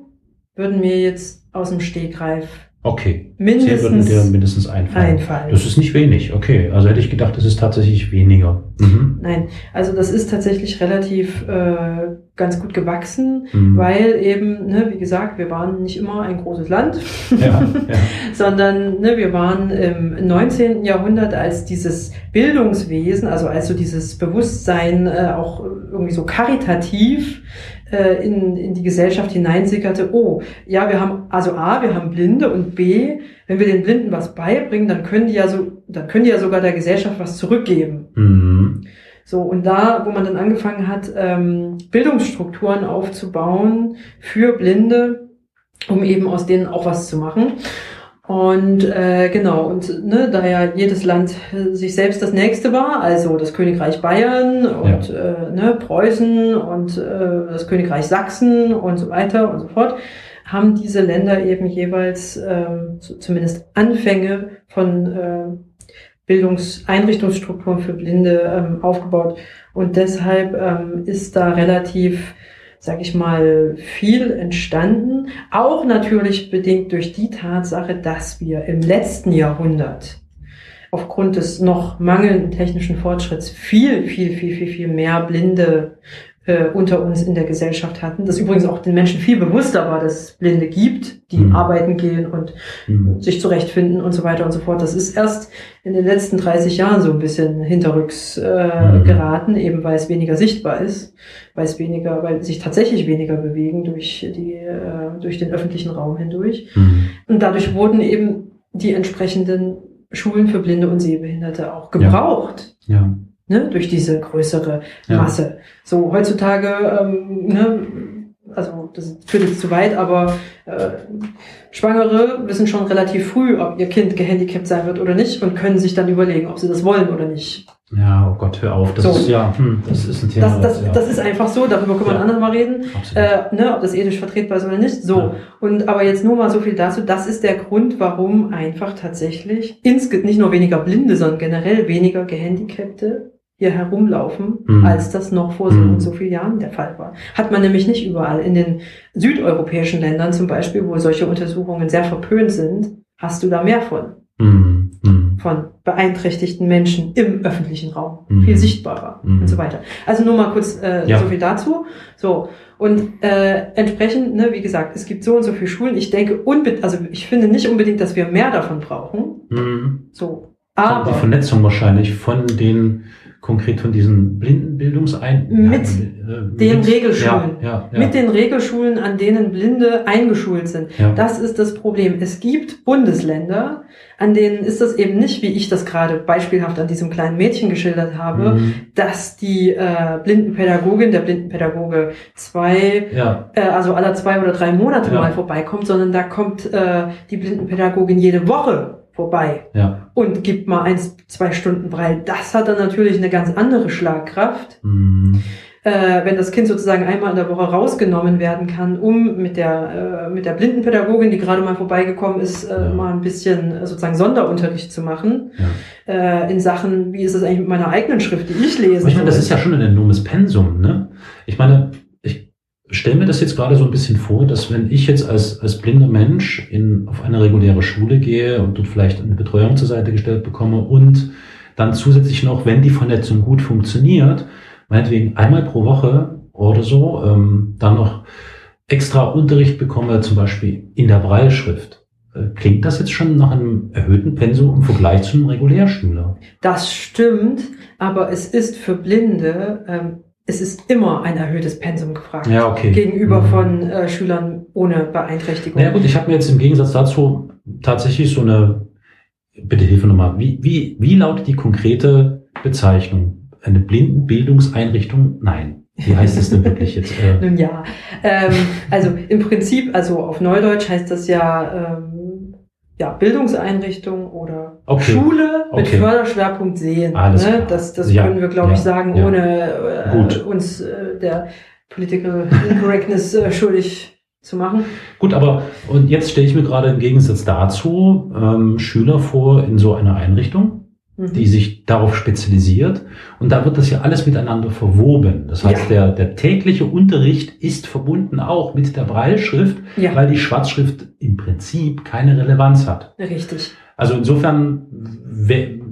würden mir jetzt aus dem Stegreif Okay. Mindestens Zehn würden dir mindestens einfallen. einfallen. Das ist nicht wenig, okay. Also hätte ich gedacht, das ist tatsächlich weniger. Mhm. Nein, also das ist tatsächlich relativ äh, ganz gut gewachsen, mhm. weil eben, ne, wie gesagt, wir waren nicht immer ein großes Land, ja, ja. sondern ne, wir waren im 19. Jahrhundert als dieses Bildungswesen, also als so dieses Bewusstsein äh, auch irgendwie so karitativ äh, in, in die Gesellschaft hineinsickerte, oh, ja, wir haben, also A, wir haben Blinde und B, wenn wir den Blinden was beibringen, dann können die ja so, dann können die ja sogar der Gesellschaft was zurückgeben. Mhm. So, und da, wo man dann angefangen hat, ähm, Bildungsstrukturen aufzubauen für Blinde, um eben aus denen auch was zu machen. Und äh, genau, und ne, da ja jedes Land sich selbst das nächste war, also das Königreich Bayern und ja. äh, ne, Preußen und äh, das Königreich Sachsen und so weiter und so fort, haben diese Länder eben jeweils so zumindest Anfänge von äh, Bildungseinrichtungsstrukturen für Blinde ähm, aufgebaut. Und deshalb ähm, ist da relativ sag ich mal, viel entstanden. Auch natürlich bedingt durch die Tatsache, dass wir im letzten Jahrhundert aufgrund des noch mangelnden technischen Fortschritts viel, viel, viel, viel, viel mehr Blinde äh, unter uns in der Gesellschaft hatten. Das übrigens auch den Menschen viel bewusster war, dass es Blinde gibt, die mhm. arbeiten gehen und mhm. sich zurechtfinden und so weiter und so fort. Das ist erst in den letzten 30 Jahren so ein bisschen hinterrücks äh, mhm. geraten, eben weil es weniger sichtbar ist, weil es weniger, weil sich tatsächlich weniger bewegen durch die, äh, durch den öffentlichen Raum hindurch. Mhm. Und dadurch wurden eben die entsprechenden Schulen für Blinde und Sehbehinderte auch gebraucht. Ja. ja ne, durch diese größere Masse. Ja. So heutzutage, ähm, ne, also das führt jetzt zu weit, aber äh, Schwangere wissen schon relativ früh, ob ihr Kind gehandicapt sein wird oder nicht und können sich dann überlegen, ob sie das wollen oder nicht. Ja, oh Gott, hör auf. Das so. ist ja, hm, das ist ein Thema. Das, das, ja. das ist einfach so, darüber können wir ja. ein anderes Mal reden, äh, ne, ob das ethisch vertretbar ist oder nicht. So. Ja. Und aber jetzt nur mal so viel dazu, das ist der Grund, warum einfach tatsächlich insgesamt nicht nur weniger Blinde, sondern generell weniger Gehandicapte hier herumlaufen, mhm. als das noch vor so mhm. und so vielen Jahren der Fall war. Hat man nämlich nicht überall. In den südeuropäischen Ländern zum Beispiel, wo solche Untersuchungen sehr verpönt sind, hast du da mehr von. Mhm. mhm. von beeinträchtigten Menschen im öffentlichen Raum. Mhm. Viel sichtbarer Mhm. und so weiter. Also nur mal kurz äh, Ja. so viel dazu. So. Und äh, entsprechend, ne, wie gesagt, es gibt so und so viele Schulen. Ich denke unbedingt, also ich finde nicht unbedingt, dass wir mehr davon brauchen. Mhm. So. Die Aber Vernetzung wahrscheinlich von den, konkret von diesen Blindenbildungsein... Mit äh, den mit- Regelschulen. Ja, ja, ja. mit den Regelschulen, an denen Blinde eingeschult sind. ja. Das ist das Problem. Es gibt Bundesländer, an denen ist das eben nicht, wie ich das gerade beispielhaft an diesem kleinen Mädchen geschildert habe, Mhm. dass die äh, Blindenpädagogin, der Blindenpädagoge zwei, Ja, äh, also alle zwei oder drei Monate Ja. mal vorbeikommt, sondern da kommt äh, die Blindenpädagogin jede Woche vorbei ja. und gibt mal eins, zwei Stunden Brei. Das hat dann natürlich eine ganz andere Schlagkraft Mhm. äh, wenn das Kind sozusagen einmal in der Woche rausgenommen werden kann, um mit der, äh, mit der Blindenpädagogin, die gerade mal vorbeigekommen ist, äh, Ja. mal ein bisschen äh, sozusagen Sonderunterricht zu machen, Ja. äh, in Sachen, wie ist es eigentlich mit meiner eigenen Schrift, die ich lese. Aber ich meine, das ist ja schon ein enormes Pensum, ne? Ich meine, stelle mir das jetzt gerade so ein bisschen vor, dass wenn ich jetzt als, als blinder Mensch in, auf eine reguläre Schule gehe und dort vielleicht eine Betreuung zur Seite gestellt bekomme und dann zusätzlich noch, wenn die Vernetzung gut funktioniert, meinetwegen einmal pro Woche oder so, ähm, dann noch extra Unterricht bekomme, zum Beispiel in der Breilschrift. Äh, Klingt das jetzt schon nach einem erhöhten Pensum im Vergleich zu einem Regulärschüler? Das stimmt, aber es ist für Blinde, ähm, es ist immer ein erhöhtes Pensum gefragt. Ja, okay. Gegenüber Mhm. von äh, Schülern ohne Beeinträchtigung. Naja gut, ich habe mir jetzt im Gegensatz dazu tatsächlich so eine, bitte Hilfe nochmal, wie, wie, wie lautet die konkrete Bezeichnung? Eine Blindenbildungseinrichtung? Nein. Wie heißt es denn wirklich jetzt? Äh, Nun ja, ähm, also im Prinzip, also auf Neudeutsch heißt das ja, ähm, ja Bildungseinrichtung oder Okay. Schule mit Okay. Förderschwerpunkt sehen. Alles ne? Das, das Ja, können wir, glaube ich, ja, sagen, ja. ohne äh, uns äh, der Political Incorrectness äh, schuldig zu machen. gut, aber und jetzt stelle ich mir gerade im Gegensatz dazu ähm, Schüler vor in so einer Einrichtung, Mhm. die sich darauf spezialisiert. Und da wird das ja alles miteinander verwoben. Das heißt, der, der tägliche Unterricht ist verbunden auch mit der Breilschrift, ja, weil die Schwarzschrift im Prinzip keine Relevanz hat. richtig. Also insofern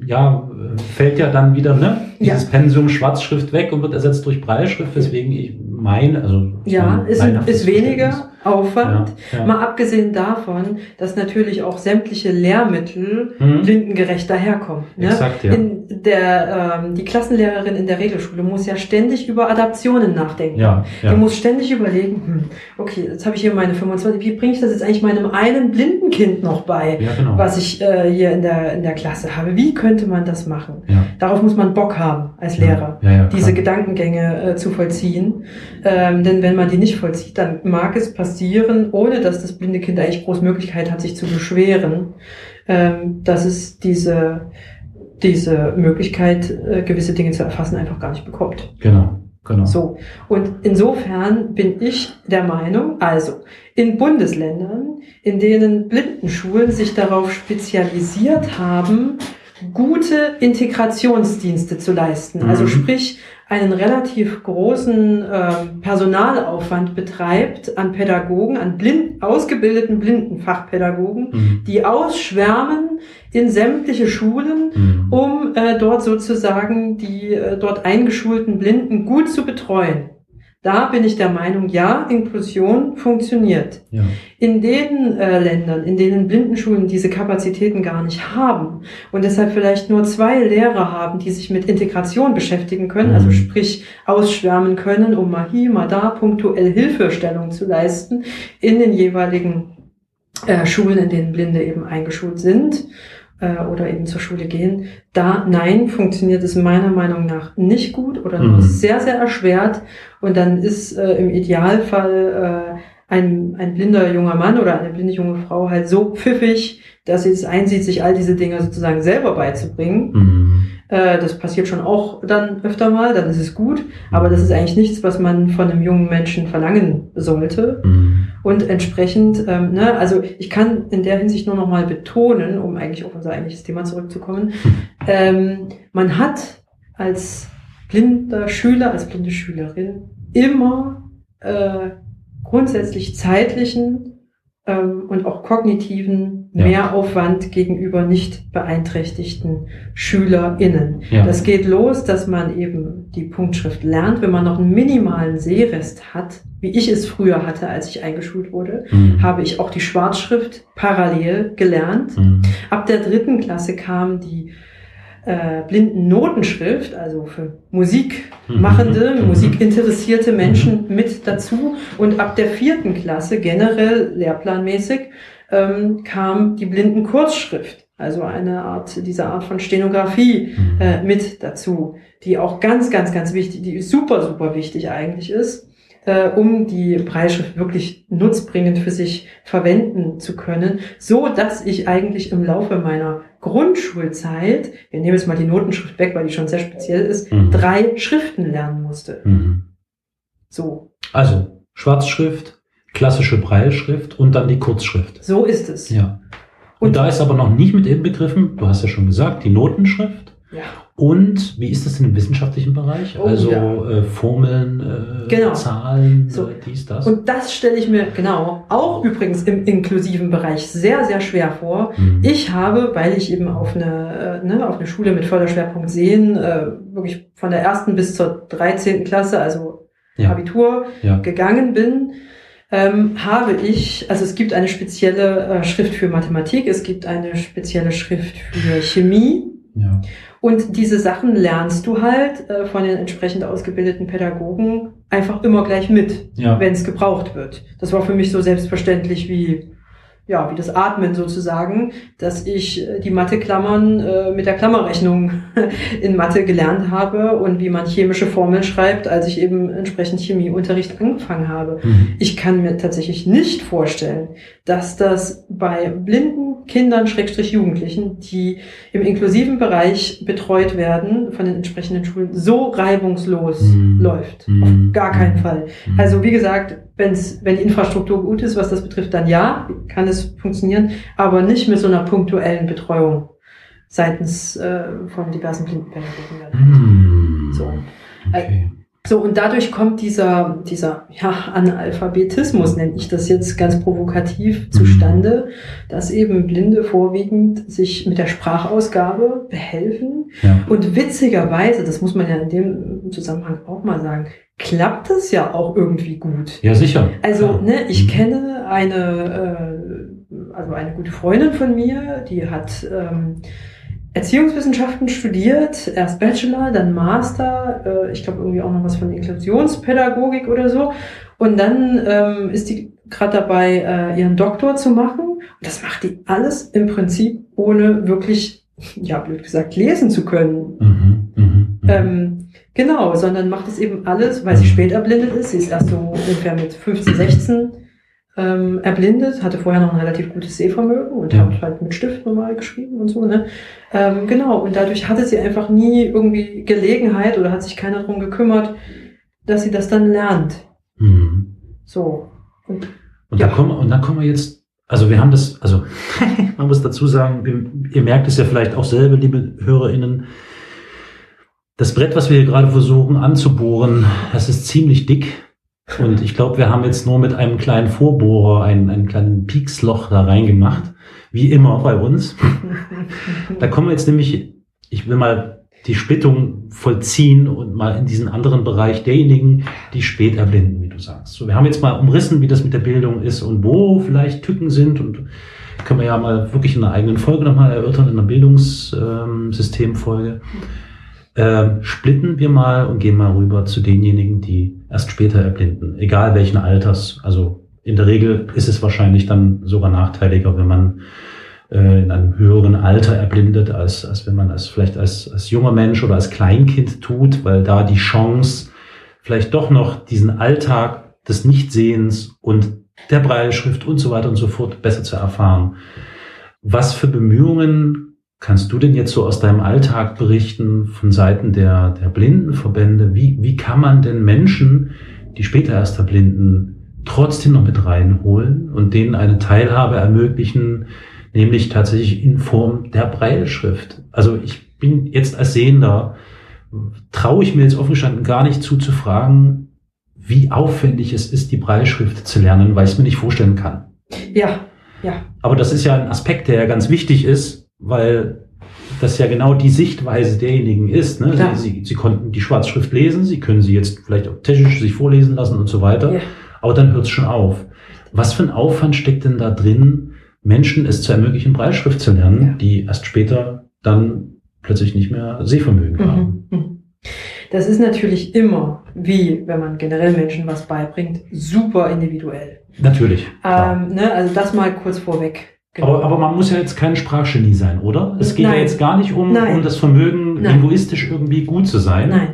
ja, fällt ja dann wieder ne, Ja. dieses Pensum Schwarzschrift weg und wird ersetzt durch Breilschrift, weswegen ich meine, also Ja, ist, ist weniger. Aufwand. Ja, ja. Mal abgesehen davon, dass natürlich auch sämtliche Lehrmittel Mhm. blindengerecht daherkommen. Ne? Exakt, ja. in der, ähm, die Klassenlehrerin in der Regelschule muss ja ständig über Adaptionen nachdenken. Ja, Die ja. muss ständig überlegen, hm, okay, jetzt habe ich hier meine 25, wie bringe ich das jetzt eigentlich meinem einen blinden Kind noch bei, ja, genau. was ich äh, hier in der, in der Klasse habe? Wie könnte man das machen? Ja. Darauf muss man Bock haben als Lehrer Ja, ja, diese. Gedankengänge äh, zu vollziehen. Ähm, denn wenn man die nicht vollzieht, dann mag es passieren, ohne dass das blinde Kind eigentlich groß Möglichkeit hat, sich zu beschweren, ähm, dass es diese, diese Möglichkeit, äh, gewisse Dinge zu erfassen, einfach gar nicht bekommt. Genau, genau. So. Und insofern bin ich der Meinung, also in Bundesländern, in denen Blindenschulen sich darauf spezialisiert haben, gute Integrationsdienste zu leisten. Also Mhm. sprich, einen relativ großen ähm, Personalaufwand betreibt an Pädagogen, an blind, ausgebildeten Blindenfachpädagogen, Mhm. die ausschwärmen in sämtliche Schulen, Mhm. um äh, dort sozusagen die äh, dort eingeschulten Blinden gut zu betreuen. Da bin ich der Meinung, ja, Inklusion funktioniert. Ja. In den äh, Ländern, in denen Blindenschulen diese Kapazitäten gar nicht haben und deshalb vielleicht nur zwei Lehrer haben, die sich mit Integration beschäftigen können, Mhm. also sprich ausschwärmen können, um mal hier, mal da punktuell Hilfestellung zu leisten in den jeweiligen äh, Schulen, in denen Blinde eben eingeschult sind äh, oder eben zur Schule gehen. Da, nein, funktioniert es meiner Meinung nach nicht gut oder nur Mhm. sehr, sehr erschwert. Und dann ist äh, im Idealfall äh, ein, ein blinder junger Mann oder eine blinde junge Frau halt so pfiffig, dass sie es einsieht, sich all diese Dinge sozusagen selber beizubringen. Mhm. Äh, das passiert schon auch dann öfter mal, dann ist es gut. Aber das ist eigentlich nichts, was man von einem jungen Menschen verlangen sollte. Mhm. Und entsprechend, ähm, ne, also ich kann in der Hinsicht nur noch mal betonen, um eigentlich auf unser eigentliches Thema zurückzukommen, ähm, man hat als blinder Schüler, als blinde Schülerin immer äh, grundsätzlich zeitlichen ähm, und auch kognitiven Ja. Mehraufwand gegenüber nicht beeinträchtigten SchülerInnen. Ja. Das geht los, dass man eben die Punktschrift lernt, wenn man noch einen minimalen Sehrest hat, wie ich es früher hatte, als ich eingeschult wurde, Mhm. habe ich auch die Schwarzschrift parallel gelernt. Mhm. Ab der dritten Klasse kam die äh, Blindennotenschrift, also für Musikmachende, Mhm. musikinteressierte Menschen mit dazu. Und ab der vierten Klasse, generell lehrplanmäßig, ähm, kam die Blindenkurzschrift, also eine Art, diese Art von Stenografie Mhm. äh, mit dazu, die auch ganz, ganz, ganz wichtig, die super, super wichtig eigentlich ist, äh, um die Breitschrift wirklich nutzbringend für sich verwenden zu können, so dass ich eigentlich im Laufe meiner Grundschulzeit, wir nehmen jetzt mal die Notenschrift weg, weil die schon sehr speziell ist, Mhm. drei Schriften lernen musste. Mhm. So, Also Schwarzschrift, klassische Breilschrift und dann die Kurzschrift. so ist es. Ja. Und da ist aber noch nicht mit inbegriffen, du hast ja schon gesagt, die Notenschrift. Ja. Und wie ist das denn im wissenschaftlichen Bereich? Oh, also ja. äh, Formeln, äh, Genau. Zahlen, So. äh, dies, das. Und das stelle ich mir genau auch übrigens im inklusiven Bereich sehr, sehr schwer vor. Mhm. Ich habe, weil ich eben auf eine, äh, ne, auf eine Schule mit Förderschwerpunkt Sehen, äh, wirklich von der ersten bis zur 13. Klasse, also ja. Abitur, ja. gegangen bin, ähm, habe ich, also es gibt eine spezielle äh, Schrift für Mathematik, es gibt eine spezielle Schrift für Chemie. ja. Und diese Sachen lernst du halt äh, von den entsprechend ausgebildeten Pädagogen einfach immer gleich mit Ja. wenn es gebraucht wird. Das war für mich so selbstverständlich wie ja, wie das Atmen sozusagen, dass ich äh, die Mathe-Klammern äh, mit der Klammerrechnung in Mathe gelernt habe und wie man chemische Formeln schreibt, als ich eben entsprechend Chemieunterricht angefangen habe. Mhm. Ich kann mir tatsächlich nicht vorstellen, dass das bei blinden Kindern, Schrägstrich Jugendlichen, die im inklusiven Bereich betreut werden von den entsprechenden Schulen, so reibungslos Mhm. läuft. Mhm. Auf gar keinen Fall. Mhm. Also wie gesagt, wenn's, wenn die Infrastruktur gut ist, was das betrifft, dann ja, kann es funktionieren, aber nicht mit so einer punktuellen Betreuung seitens äh, von diversen Blindenpädagogen. Mhm. So. Okay. So, und dadurch kommt dieser, dieser ja, Analphabetismus, nenne ich das jetzt ganz provokativ, zustande, dass eben Blinde vorwiegend sich mit der Sprachausgabe behelfen. Ja. Und witzigerweise, das muss man ja in dem Zusammenhang auch mal sagen, klappt das ja auch irgendwie gut. ja, sicher. Also, Ja. ne, ich Mhm. kenne eine, äh, also eine gute Freundin von mir, die hat ähm, Erziehungswissenschaften studiert, erst Bachelor, dann Master, äh, ich glaube irgendwie auch noch was von Inklusionspädagogik oder so. Und dann ähm, ist die gerade dabei, äh, ihren Doktor zu machen. Und das macht die alles im Prinzip, ohne wirklich, ja, blöd gesagt, lesen zu können. Mhm. Mhm. Mhm. Ähm, genau, sondern macht es eben alles, weil sie spät erblindet ist. Sie ist erst so ungefähr mit 15, 16 ähm, erblindet, hatte vorher noch ein relativ gutes Sehvermögen und Ja. hat halt mit Stift normal geschrieben und so, ne? Ähm, genau, und dadurch hatte sie einfach nie irgendwie Gelegenheit oder hat sich keiner drum gekümmert, dass sie das dann lernt. Mhm. So. Und Und, Ja. da kommen, und dann kommen wir jetzt, also wir haben das, also man muss dazu sagen, ihr merkt es ja vielleicht auch selber, liebe HörerInnen, das Brett, was wir hier gerade versuchen anzubohren, das ist ziemlich dick. Und ich glaube, wir haben jetzt nur mit einem kleinen Vorbohrer ein, ein kleinen Pieksloch da reingemacht. Wie immer bei uns. Da kommen wir jetzt nämlich, ich will mal die Splittung vollziehen und mal in diesen anderen Bereich derjenigen, die spät erblinden, wie du sagst. So, wir haben jetzt mal umrissen, wie das mit der Bildung ist und wo vielleicht Tücken sind und können wir ja mal wirklich in einer eigenen Folge nochmal erörtern, in einer Bildungssystemfolge. Ähm, splitten wir mal und gehen mal rüber zu denjenigen, die erst später erblinden, egal welchen Alters. Also in der Regel ist es wahrscheinlich dann sogar nachteiliger, wenn man äh, in einem höheren Alter erblindet, als, als wenn man es vielleicht als, als junger Mensch oder als Kleinkind tut, weil da die Chance, vielleicht doch noch diesen Alltag des Nichtsehens und der Breilschrift und so weiter und so fort besser zu erfahren. Was für Bemühungen kannst du denn jetzt so aus deinem Alltag berichten von Seiten der, der Blindenverbände? Wie, wie kann man denn Menschen, die später erst erblinden, trotzdem noch mit reinholen und denen eine Teilhabe ermöglichen, nämlich tatsächlich in Form der Breilschrift? Also ich bin jetzt als Sehender, traue ich mir jetzt offen gestanden gar nicht zu, zu fragen, wie aufwendig es ist, die Breilschrift zu lernen, weil ich es mir nicht vorstellen kann. ja, Ja. Aber das ist ja ein Aspekt, der ja ganz wichtig ist, weil das ja genau die Sichtweise derjenigen ist. Ne? Klar. Sie, sie, sie konnten die Schwarzschrift lesen, sie können sie jetzt vielleicht auch technisch sich vorlesen lassen und so weiter. Ja. Aber dann hört es schon auf. Was für ein Aufwand steckt denn da drin, Menschen es zu ermöglichen, Breitschrift zu lernen, Ja. die erst später dann plötzlich nicht mehr Sehvermögen haben? Mhm. Mhm. Das ist natürlich immer, wie wenn man generell Menschen was beibringt, super individuell. Natürlich. Ähm, ne, also das mal kurz vorweg. Aber, aber man muss ja jetzt kein Sprachgenie sein, oder? Es geht ja Nein. jetzt gar nicht um, Nein. um das Vermögen, Nein. linguistisch irgendwie gut zu sein, Nein.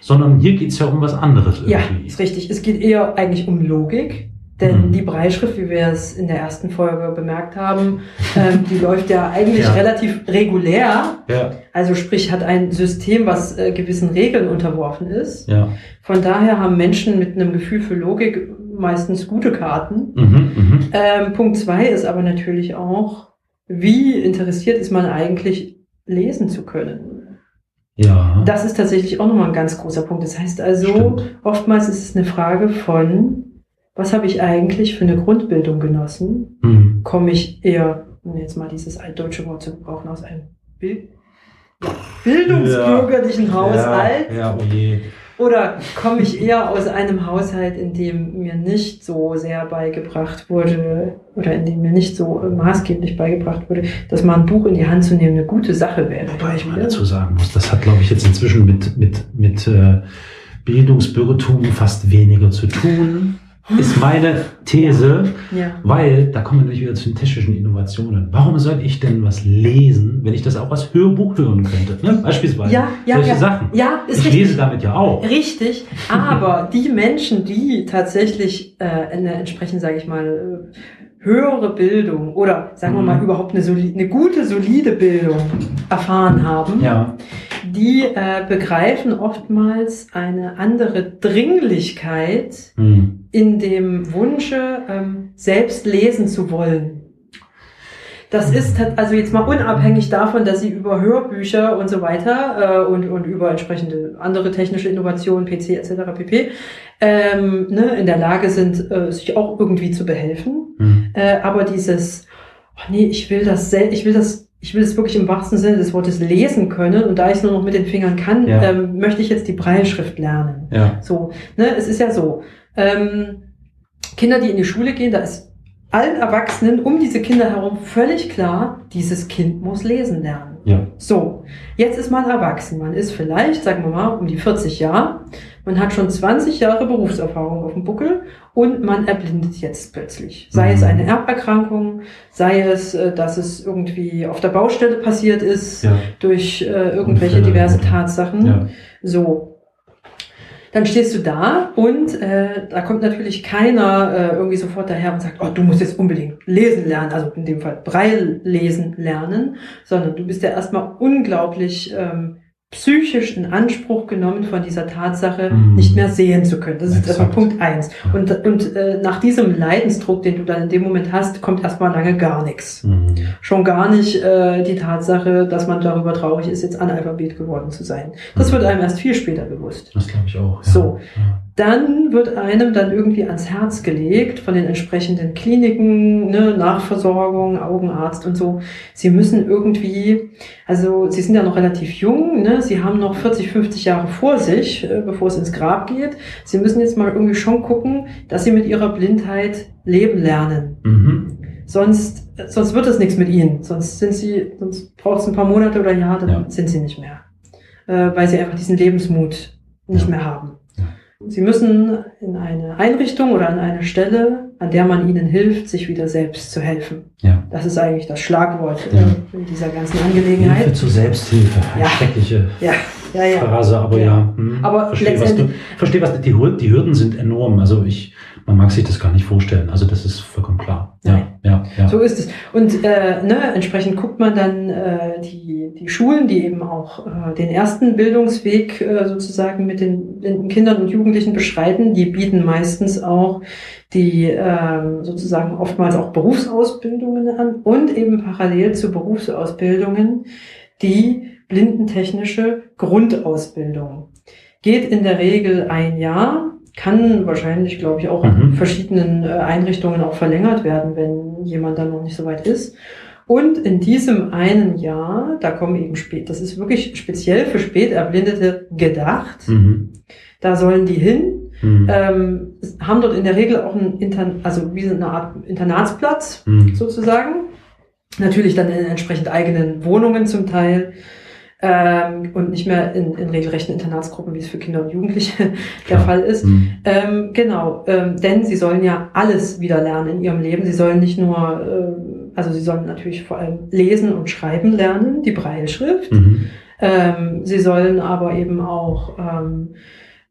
sondern hier geht's ja um was anderes Ja, irgendwie. ist richtig. Es geht eher eigentlich um Logik. Denn Mhm. die Breitschrift, wie wir es in der ersten Folge bemerkt haben, ähm, die läuft ja eigentlich Ja. relativ regulär. Ja, Also sprich, hat ein System, was äh, gewissen Regeln unterworfen ist. ja. Von daher haben Menschen mit einem Gefühl für Logik meistens gute Karten. Mhm, mhm. Ähm, Punkt zwei ist aber natürlich auch, wie interessiert ist man eigentlich, lesen zu können. Ja. Das ist tatsächlich auch nochmal ein ganz großer Punkt. Das heißt also, Stimmt. oftmals ist es eine Frage von, was habe ich eigentlich für eine Grundbildung genossen? Mhm. Komme ich eher, um jetzt mal dieses altdeutsche Wort zu gebrauchen, aus einem Bild, ja, bildungsbürgerlichen Haushalt? Ja, ja, oh je. Oder komme ich eher aus einem Haushalt, in dem mir nicht so sehr beigebracht wurde oder in dem mir nicht so maßgeblich beigebracht wurde, dass mal ein Buch in die Hand zu nehmen eine gute Sache wäre? Wobei ich mal dazu sagen muss, das hat, glaube ich, jetzt inzwischen mit, mit, mit äh, Bildungsbürgertum fast weniger zu tun, ist meine These, Ja. weil da kommen wir nämlich wieder zu den technischen Innovationen. Warum soll ich denn was lesen, wenn ich das auch als Hörbuch hören könnte? Ne? Beispielsweise Ja, ja, solche ja. Sachen. Ja, ist Ich richtig. lese damit ja auch. Richtig, aber die Menschen, die tatsächlich äh, eine entsprechend, sage ich mal, äh, höhere Bildung oder sagen wir mal Mhm. überhaupt eine, soli eine gute, solide Bildung erfahren haben, Ja. die äh, begreifen oftmals eine andere Dringlichkeit Hm. In dem Wunsche, ähm, selbst lesen zu wollen. Das ist tat- also jetzt mal unabhängig davon, dass sie über Hörbücher und so weiter äh, und, und über entsprechende andere technische Innovationen, PC etc. pp. Ähm, ne, in der Lage sind, äh, sich auch irgendwie zu behelfen. Hm. Äh, aber dieses, oh nee, ich will das sel ich will das, ich will es wirklich im wahrsten Sinne des Wortes lesen können und da ich es nur noch mit den Fingern kann, Ja. ähm, möchte ich jetzt die Breilschrift lernen. Ja. So, ne, es ist ja so. Ähm, Kinder, die in die Schule gehen, da ist allen Erwachsenen um diese Kinder herum völlig klar, dieses Kind muss lesen lernen. Ja. So, jetzt ist man erwachsen. Man ist vielleicht, sagen wir mal, um die 40 Jahre. Man hat schon 20 Jahre Berufserfahrung auf dem Buckel und man erblindet jetzt plötzlich. Sei Mhm. es eine Erberkrankung, sei es, äh, dass es irgendwie auf der Baustelle passiert ist, Ja. durch äh, irgendwelche diverse Tatsachen. Ja. So. Dann stehst du da und äh, da kommt natürlich keiner äh, irgendwie sofort daher und sagt, oh, du musst jetzt unbedingt lesen lernen, also in dem Fall Braille lesen lernen, sondern du bist ja erstmal unglaublich ähm, psychisch in Anspruch genommen von dieser Tatsache, Mhm. nicht mehr sehen zu können. Das ist erstmal Exakt. Punkt eins. Und, und äh, nach diesem Leidensdruck, den du dann in dem Moment hast, kommt erstmal lange gar nichts. Hm. Schon gar nicht äh, die Tatsache, dass man darüber traurig ist, jetzt Analphabet geworden zu sein. Das Mhm. wird einem erst viel später bewusst. Das glaube ich auch. Ja. So. Ja. Dann wird einem dann irgendwie ans Herz gelegt von den entsprechenden Kliniken, ne, Nachversorgung, Augenarzt und so. Sie müssen irgendwie, also Sie sind ja noch relativ jung, ne, Sie haben noch 40, 50 Jahre vor sich, äh, bevor es ins Grab geht. Sie müssen jetzt mal irgendwie schon gucken, dass Sie mit Ihrer Blindheit leben lernen. Mhm. Sonst, sonst wird es nichts mit ihnen. Sonst sind sie, sonst braucht es ein paar Monate oder Jahre, dann Ja. sind sie nicht mehr. Äh, weil sie einfach diesen Lebensmut nicht Ja. mehr haben. Sie müssen in eine Einrichtung oder an eine Stelle, an der man ihnen hilft, sich wieder selbst zu helfen. Ja. Das ist eigentlich das Schlagwort Ja. äh, in dieser ganzen Angelegenheit. Hilfe zur Selbsthilfe. Ja. schreckliche Ja, ja, ja. Phrase, aber Ja. ja. Hm. Aber verstehe, was du, verstehe, was die, die Hürden sind enorm. Also ich, man mag sich das gar nicht vorstellen. Also das ist vollkommen klar. Ja, ja, ja. So ist es. Und äh, ne, entsprechend guckt man dann äh, die, die Schulen, die eben auch äh, den ersten Bildungsweg äh, sozusagen mit den blinden Kindern und Jugendlichen beschreiten. Die bieten meistens auch die ähm, sozusagen oftmals auch Berufsausbildungen an und eben parallel zu Berufsausbildungen die blindentechnische Grundausbildung. Geht in der Regel ein Jahr kann wahrscheinlich, glaube ich, auch Mhm. in verschiedenen äh, Einrichtungen auch verlängert werden, wenn jemand dann noch nicht so weit ist. Und in diesem einen Jahr, da kommen eben spät, das ist wirklich speziell für Späterblindete gedacht. Mhm. Da sollen die hin, Mhm. ähm, haben dort in der Regel auch einen Intern also wie eine Art Internatsplatz Mhm. sozusagen. Natürlich dann in entsprechend eigenen Wohnungen zum Teil. Ähm, und nicht mehr in, in regelrechten Internatsgruppen, wie es für Kinder und Jugendliche der. Fall ist. Mhm. Ähm, genau, ähm, denn sie sollen ja alles wieder lernen in ihrem Leben. Sie sollen nicht nur, ähm, also sie sollen natürlich vor allem lesen und schreiben lernen, die Breilschrift. Mhm. Ähm, sie sollen aber eben auch ähm,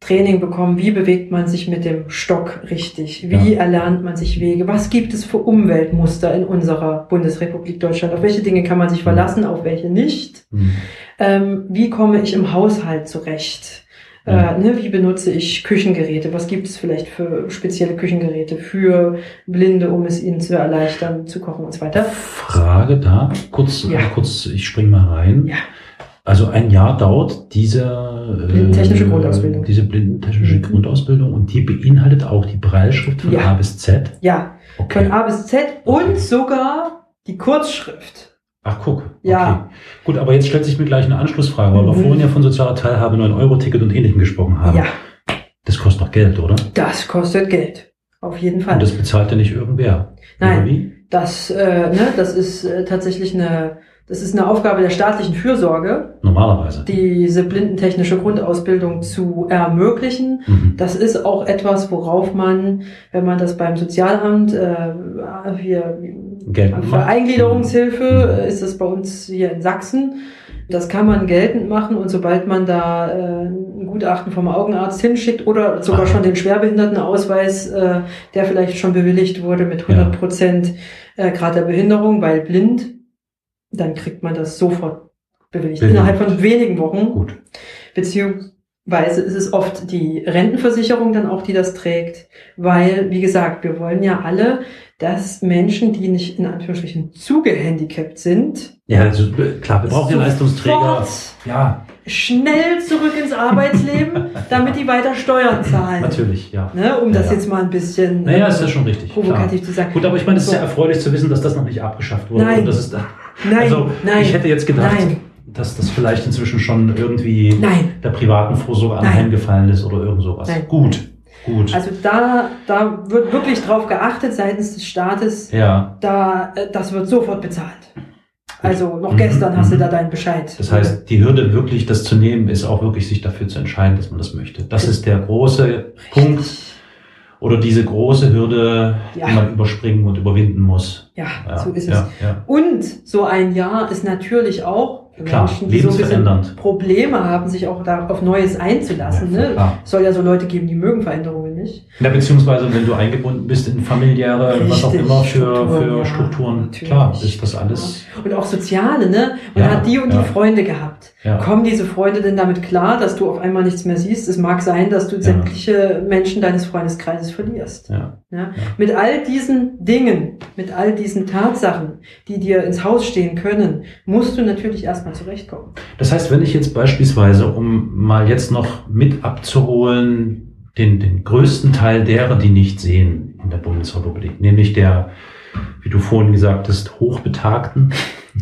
Training bekommen, wie bewegt man sich mit dem Stock richtig, wie erlernt man sich Wege, was gibt es für Umweltmuster in unserer Bundesrepublik Deutschland, auf welche Dinge kann man sich verlassen, auf welche nicht, Mhm. ähm, wie komme ich im Haushalt zurecht. Ja. Äh, ne, wie benutze ich Küchengeräte? Was gibt es vielleicht für spezielle Küchengeräte für Blinde, um es ihnen zu erleichtern, zu kochen und so weiter? Frage da, kurz, Ja. kurz, ich spring mal rein. Ja. Also ein Jahr dauert diese äh, Blindentechnische Grundausbildung. Diese blindentechnische Mhm. Grundausbildung und die beinhaltet auch die Breilschrift von Ja. A bis Z. Ja, Okay. von A bis Z Okay. und sogar die Kurzschrift. Ach guck. Ja. Okay. Gut, aber jetzt stellt sich mir gleich eine Anschlussfrage, weil wir Mhm. vorhin ja von sozialer Teilhabe, 9-Euro-Ticket und Ähnlichem gesprochen haben. Ja, Das kostet doch Geld, oder? das kostet Geld. Auf jeden Fall. Und das bezahlt ja nicht irgendwer. Nein. Das, äh, ne, das ist äh, tatsächlich eine, das ist eine Aufgabe der staatlichen Fürsorge, Normalerweise. diese blindentechnische Grundausbildung zu ermöglichen. Mhm. Das ist auch etwas, worauf man, wenn man das beim Sozialamt, äh, hier, Geld für macht. Eingliederungshilfe Mhm. äh, ist das bei uns hier in Sachsen. Das kann man geltend machen und sobald man da äh, ein Gutachten vom Augenarzt hinschickt oder sogar Ah. schon den Schwerbehindertenausweis, äh, der vielleicht schon bewilligt wurde mit 100 Prozent äh, Grad der Behinderung, weil blind, dann kriegt man das sofort bewilligt. Bewilligt. Innerhalb von wenigen Wochen. Gut. Beziehungsweise ist es oft die Rentenversicherung dann auch, die das trägt, weil, wie gesagt, wir wollen ja alle, dass Menschen, die nicht in Anführungsstrichen zugehandicapt sind, Ja, also, äh, klar, wir brauchen ja Leistungsträger. Ja, schnell zurück ins Arbeitsleben, damit die weiter Steuern zahlen. natürlich, ja. Ne, um das Ja, ja. jetzt mal ein bisschen Naja, ist ja schon richtig. Klar. provokativ zu sagen. Gut, aber ich meine, es ist ja erfreulich zu wissen, dass das noch nicht abgeschafft wurde. Nein. Und das ist, Nein, also, nein, ich hätte jetzt gedacht, nein, dass das vielleicht inzwischen schon irgendwie nein. der privaten Vorsorge anheimgefallen ist oder irgend sowas. Nein. Gut, gut. Also da, da wird wirklich drauf geachtet seitens des Staates, ja, da, äh, das wird sofort bezahlt. Also noch Mhm, gestern hast du mhm. da deinen Bescheid. das heißt, die Hürde wirklich, das zu nehmen, ist auch wirklich sich dafür zu entscheiden, dass man das möchte. Das ist der große Punkt oder diese große Hürde, Ja. die man überspringen und überwinden muss. Ja, Ja, so ist es. Und so ein Jahr ist natürlich auch Klar, Menschen, die so. Probleme haben, sich auch da auf Neues einzulassen. Ne? klar. Es soll ja so Leute geben, die mögen Veränderungen nicht. Ja, beziehungsweise wenn du eingebunden bist in familiäre, was auch Richtig, immer für, Strukturen, für ja, Strukturen, klar, ist das alles. Und auch Soziale, ne? Man Ja, hat die und ja. die Freunde gehabt. Ja. Kommen diese Freunde denn damit klar, dass du auf einmal nichts mehr siehst? Es mag sein, dass du sämtliche Menschen deines Freundeskreises verlierst. Ja. Ja? Mit all diesen Dingen, mit all diesen Tatsachen, die dir ins Haus stehen können, musst du natürlich erstmal zurechtkommen. Das heißt, wenn ich jetzt beispielsweise, um mal jetzt noch mit abzuholen, den, den größten Teil derer, die nicht sehen in der Bundesrepublik, nämlich der, wie du vorhin gesagt hast, Hochbetagten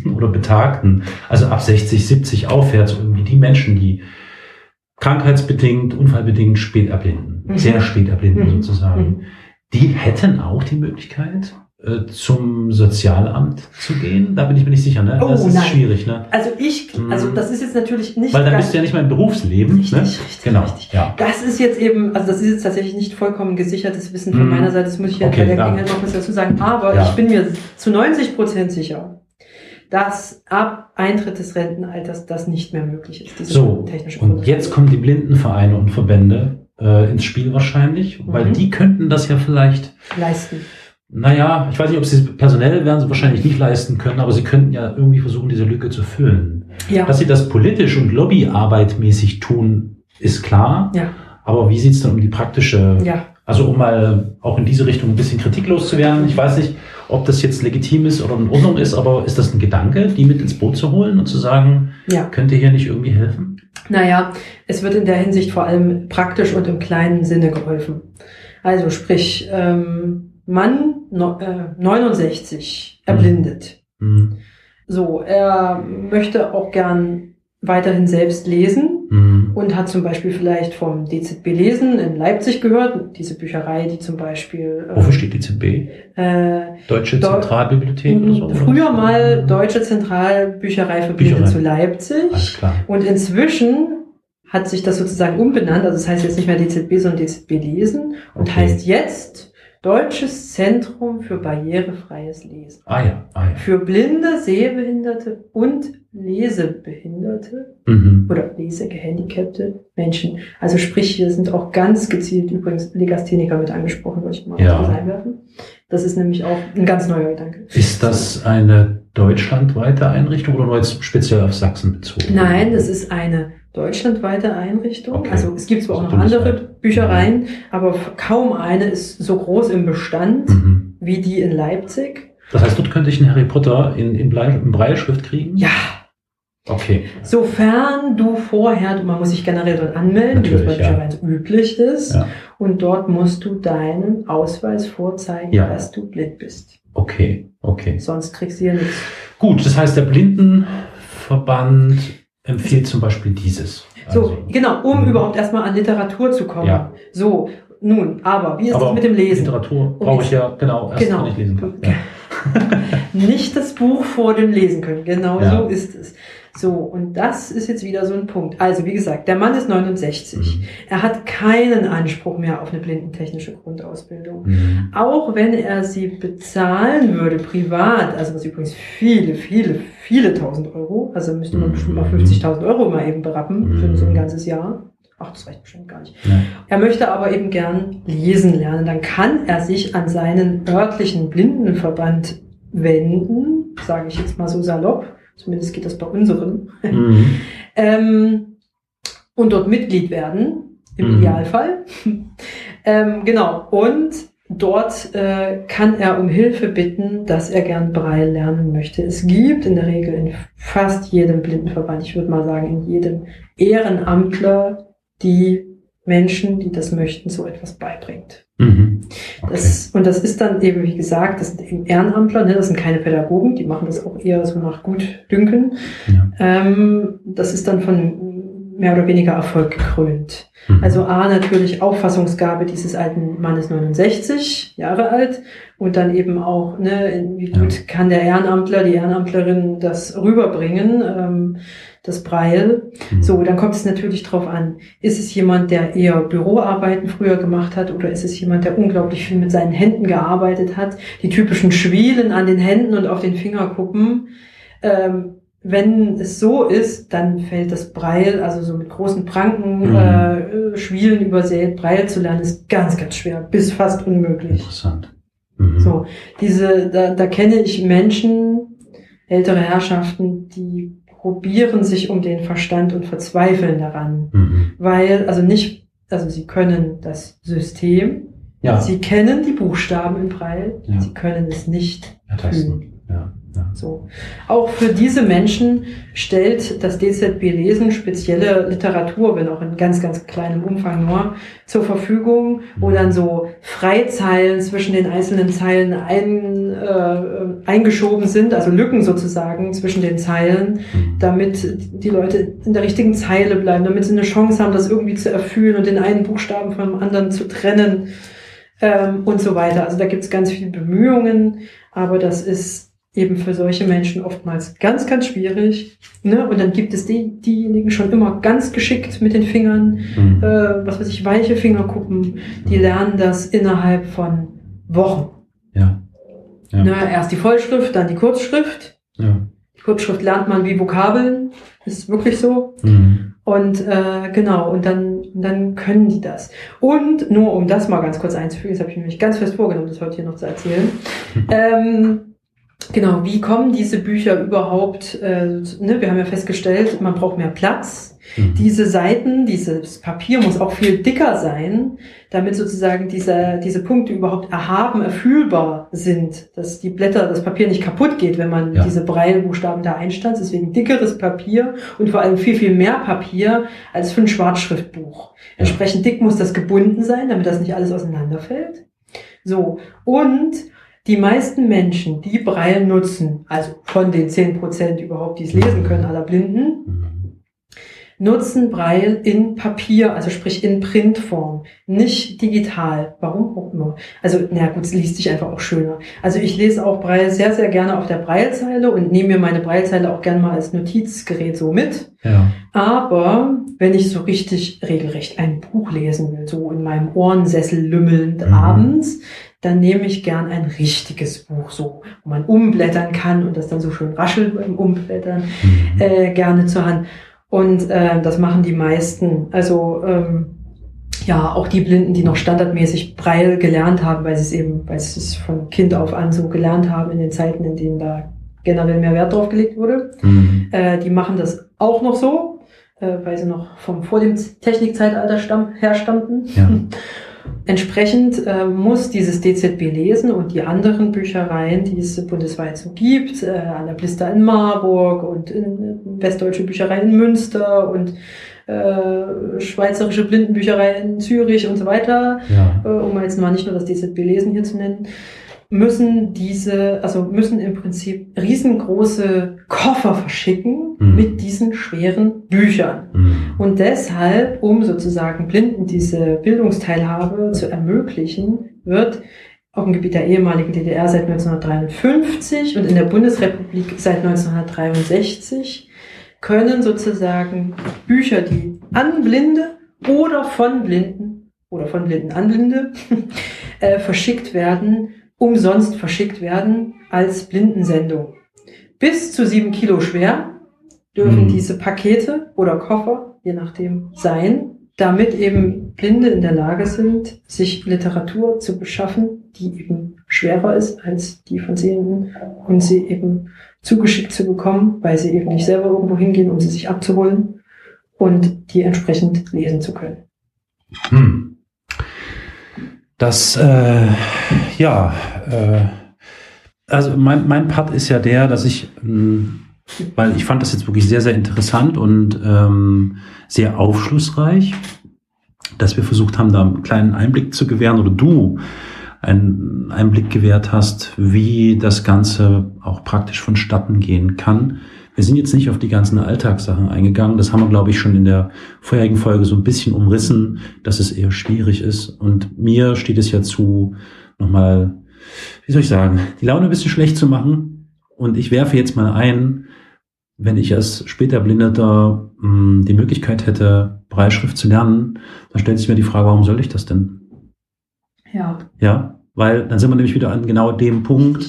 oder Betagten, also ab 60, 70 aufwärts, irgendwie die Menschen, die krankheitsbedingt, unfallbedingt spät erblinden, Mhm. sehr spät erblinden Mhm. sozusagen, die hätten auch die Möglichkeit, äh, zum Sozialamt zu gehen? Da bin ich mir nicht sicher, ne? Oh, das ist nein. schwierig, ne? Also ich, also Mhm. das ist jetzt natürlich nicht Weil dann bist du ja nicht mehr im Berufsleben. Richtig, ne? richtig, Genau, richtig. ja. Das ist jetzt eben, also das ist jetzt tatsächlich nicht vollkommen gesichertes Wissen von Mhm. meiner Seite, das muss ich ja Okay, bei der ja. Gelegenheit noch was dazu sagen. Aber Ja. ich bin mir zu 90 Prozent sicher, dass ab Eintritt des Rentenalters das nicht mehr möglich ist. So, technische und jetzt kommen die Blindenvereine und Verbände äh, ins Spiel wahrscheinlich, weil Mhm. die könnten das ja vielleicht, leisten. Naja, ich weiß nicht, ob sie es personell werden sie wahrscheinlich nicht leisten können, aber sie könnten ja irgendwie versuchen, diese Lücke zu füllen. Ja, Dass sie das politisch und lobbyarbeitmäßig tun, ist klar. ja, Aber wie sieht's dann um die praktische ja. Also um mal auch in diese Richtung ein bisschen kritiklos zu werden. Ich weiß nicht, ob das jetzt legitim ist oder in Ordnung ist, aber ist das ein Gedanke, die mit ins Boot zu holen und zu sagen, Ja. könnt ihr hier nicht irgendwie helfen? Naja, es wird in der Hinsicht vor allem praktisch und im kleinen Sinne geholfen. Also sprich, ähm, Mann 69, erblindet. Mhm. So, er möchte auch gern weiterhin selbst lesen Mhm. und hat zum Beispiel vielleicht vom DZB Lesen in Leipzig gehört, diese Bücherei, die zum Beispiel Wofür steht die ZB? äh, Deutsche Deu- Zentralbibliothek oder so? früher mal Deutsche Zentralbücherei für Bücherei. zu Leipzig. Alles klar. Und inzwischen hat sich das sozusagen umbenannt. Also das heißt jetzt nicht mehr DZB, sondern DZB Lesen und Okay. heißt jetzt Deutsches Zentrum für barrierefreies Lesen. Ah ja, ah ja. Für Blinde, Sehbehinderte und Lesebehinderte Mhm. oder lesegehandicapte Menschen. Also sprich, hier sind auch ganz gezielt übrigens Legastheniker mit angesprochen, wollte ich mal Ja. einwerfen. Das ist nämlich auch ein ganz neuer Gedanke. Ist das eine deutschlandweite Einrichtung oder nur jetzt speziell auf Sachsen bezogen? Nein, das ist eine deutschlandweite Einrichtung. Okay. Also es gibt zwar auch Also noch andere bundesweit. Büchereien, aber f- kaum eine ist so groß im Bestand Mhm. wie die in Leipzig. Das heißt, dort könnte ich einen Harry Potter in, in, Blei, in Breilschrift kriegen? Ja, Okay. sofern du vorher, man muss sich generell dort anmelden, wie das bei Natürlich, ja. Üblich ist. Ja. Und dort musst du deinen Ausweis vorzeigen, Ja. dass du blind bist. Okay, okay. Sonst kriegst du hier nichts. Gut, das heißt, der Blindenverband empfiehlt zum Beispiel dieses. So, Also, genau, um Mhm. überhaupt erstmal an Literatur zu kommen. Ja. So, nun, aber wie ist aber das mit dem Lesen? Literatur brauche ich ja, genau, erst Genau. wenn ich lesen kann. Ja. Nicht das Buch vor dem Lesen können. Genau Ja. so ist es. So, und das ist jetzt wieder so ein Punkt. Also, wie gesagt, der Mann ist 69. Mhm. Er hat keinen Anspruch mehr auf eine blindentechnische Grundausbildung. Mhm. Auch wenn er sie bezahlen würde, privat, also was übrigens viele, viele, viele tausend Euro, also müsste man Mhm. bestimmt mal 50.000 Euro mal eben berappen für Mhm. so ein ganzes Jahr. Ach, das reicht bestimmt gar nicht. Ja. Er möchte aber eben gern lesen lernen. Dann kann er sich an seinen örtlichen Blindenverband wenden, sage ich jetzt mal so salopp. Zumindest geht das bei unserem. Mhm. Ähm, und dort Mitglied werden, im Mhm. Idealfall. ähm, genau. Und dort äh, kann er um Hilfe bitten, dass er gern Braille lernen möchte. Es gibt in der Regel in fast jedem Blindenverband, ich würde mal sagen, in jedem Ehrenamtler, die Menschen, die das möchten, so etwas beibringt. Mhm. Das, und das ist dann eben, wie gesagt, das sind eben Ehrenamtler, ne? das sind keine Pädagogen, die machen das auch eher so nach Gutdünken. ja. Ähm, das ist dann von mehr oder weniger Erfolg gekrönt. Mhm. Also A, natürlich Auffassungsgabe dieses alten Mannes 69 Jahre alt und dann eben auch, ne, wie gut Ja. kann der Ehrenamtler, die Ehrenamtlerin das rüberbringen, ähm, das Breil. Mhm. So, dann kommt es natürlich drauf an, ist es jemand, der eher Büroarbeiten früher gemacht hat oder ist es jemand, der unglaublich viel mit seinen Händen gearbeitet hat, die typischen Schwielen an den Händen und auf den Fingerkuppen. Ähm, wenn es so ist, dann fällt das Breil, also so mit großen Pranken, Mhm. äh, Schwielen übersät, Breil zu lernen, ist ganz, ganz schwer, bis fast unmöglich. Interessant. Mhm. So, diese, da, da kenne ich Menschen, ältere Herrschaften, die probieren sich um den Verstand und verzweifeln daran. Mhm. Weil, also nicht, also sie können das System, Ja, sie kennen die Buchstaben im Breil, Ja. sie können es nicht. Ja, ja. So. Auch für diese Menschen stellt das DZB Lesen spezielle Literatur, wenn auch in ganz, ganz kleinem Umfang nur, zur Verfügung, wo Mhm. dann so Freizeilen zwischen den einzelnen Zeilen ein, äh, eingeschoben sind, also Lücken sozusagen zwischen den Zeilen, Mhm. damit die Leute in der richtigen Zeile bleiben, damit sie eine Chance haben, das irgendwie zu erfüllen und den einen Buchstaben vom anderen zu trennen ähm, und so weiter. Also da gibt es ganz viele Bemühungen, aber das ist eben für solche Menschen oftmals ganz, ganz schwierig. Ne? Und dann gibt es die, diejenigen schon immer ganz geschickt mit den Fingern, Mhm. äh, was weiß ich, weiche Fingerkuppen, die lernen das innerhalb von Wochen. Ja. Ja. Ne? Erst die Vollschrift, dann die Kurzschrift. ja. Die Kurzschrift lernt man wie Vokabeln, ist wirklich so. Mhm. Und äh, genau, und dann, dann können die das. Und nur um das mal ganz kurz einzufügen, das habe ich mir nämlich ganz fest vorgenommen, das heute hier noch zu erzählen. ähm, Genau, wie kommen diese Bücher überhaupt, äh, ne, wir haben ja festgestellt, man braucht mehr Platz. Mhm. Diese Seiten, dieses Papier muss auch viel dicker sein, damit sozusagen diese, diese Punkte überhaupt erhaben, erfühlbar sind, dass die Blätter, das Papier nicht kaputt geht, wenn man ja. diese Breilbuchstaben da einstanzt. Deswegen dickeres Papier und vor allem viel, viel mehr Papier als für ein Schwarzschriftbuch. Entsprechend dick muss das gebunden sein, damit das nicht alles auseinanderfällt. So. Und die meisten Menschen, die Braille nutzen, also von den zehn Prozent überhaupt, die es lesen können, aller Blinden, mhm. nutzen Braille in Papier, also sprich in Printform, nicht digital. Warum auch immer. Also, na gut, es liest sich einfach auch schöner. Also ich lese auch Braille sehr, sehr gerne auf der Braillezeile und nehme mir meine Braillezeile auch gerne mal als Notizgerät so mit. Ja. Aber wenn ich so richtig regelrecht ein Buch lesen will, so in meinem Ohrensessel lümmelnd mhm. abends, dann nehme ich gern ein richtiges Buch, so, wo man umblättern kann und das dann so schön raschelt beim Umblättern, mhm. äh, gerne zur Hand. Und äh, das machen die meisten. Also ähm, ja, auch die Blinden, die noch standardmäßig Breil gelernt haben, weil sie es eben, weil sie es von Kind auf an so gelernt haben in den Zeiten, in denen da generell mehr Wert drauf gelegt wurde. Mhm. Äh, die machen das auch noch so, äh, weil sie noch vom vor dem Technikzeitalter stamm, herstammten. Ja. Entsprechend äh, muss dieses DZB lesen und die anderen Büchereien, die es bundesweit so gibt, äh, an der Blister in Marburg und in Westdeutsche Bücherei in Münster und äh, Schweizerische Blindenbücherei in Zürich und so weiter, ja. äh, um jetzt mal nicht nur das DZB lesen hier zu nennen, müssen diese, also müssen im Prinzip riesengroße Koffer verschicken mhm. mit diesen schweren Büchern. Mhm. Und deshalb, um sozusagen Blinden diese Bildungsteilhabe zu ermöglichen, wird auf dem Gebiet der ehemaligen DDR seit 1953 und in der Bundesrepublik seit 1963 können sozusagen Bücher, die an Blinde oder von Blinden oder von Blinden an Blinde äh, verschickt werden, umsonst verschickt werden als Blindensendung. Bis zu sieben Kilo schwer dürfen mhm. diese Pakete oder Koffer, je nachdem, sein, damit eben Blinde in der Lage sind, sich Literatur zu beschaffen, die eben schwerer ist als die von Sehenden und sie eben zugeschickt zu bekommen, weil sie eben nicht selber irgendwo hingehen, um sie sich abzuholen und die entsprechend lesen zu können. Hm. Das, äh, ja, äh, also mein, mein Part ist ja der, dass ich, mh, hm, weil ich fand das jetzt wirklich sehr, sehr interessant und ähm, sehr aufschlussreich, dass wir versucht haben, da einen kleinen Einblick zu gewähren oder du einen Einblick gewährt hast, wie das Ganze auch praktisch vonstatten gehen kann. Wir sind jetzt nicht auf die ganzen Alltagssachen eingegangen. Das haben wir, glaube ich, schon in der vorherigen Folge so ein bisschen umrissen, dass es eher schwierig ist. Und mir steht es ja zu, nochmal, wie soll ich sagen, die Laune ein bisschen schlecht zu machen. Und ich werfe jetzt mal ein, wenn ich als später Blindeter mh, hm, die Möglichkeit hätte, Breitschrift zu lernen, dann stellt sich mir die Frage, warum soll ich das denn? Ja. Ja, weil dann sind wir nämlich wieder an genau dem Punkt,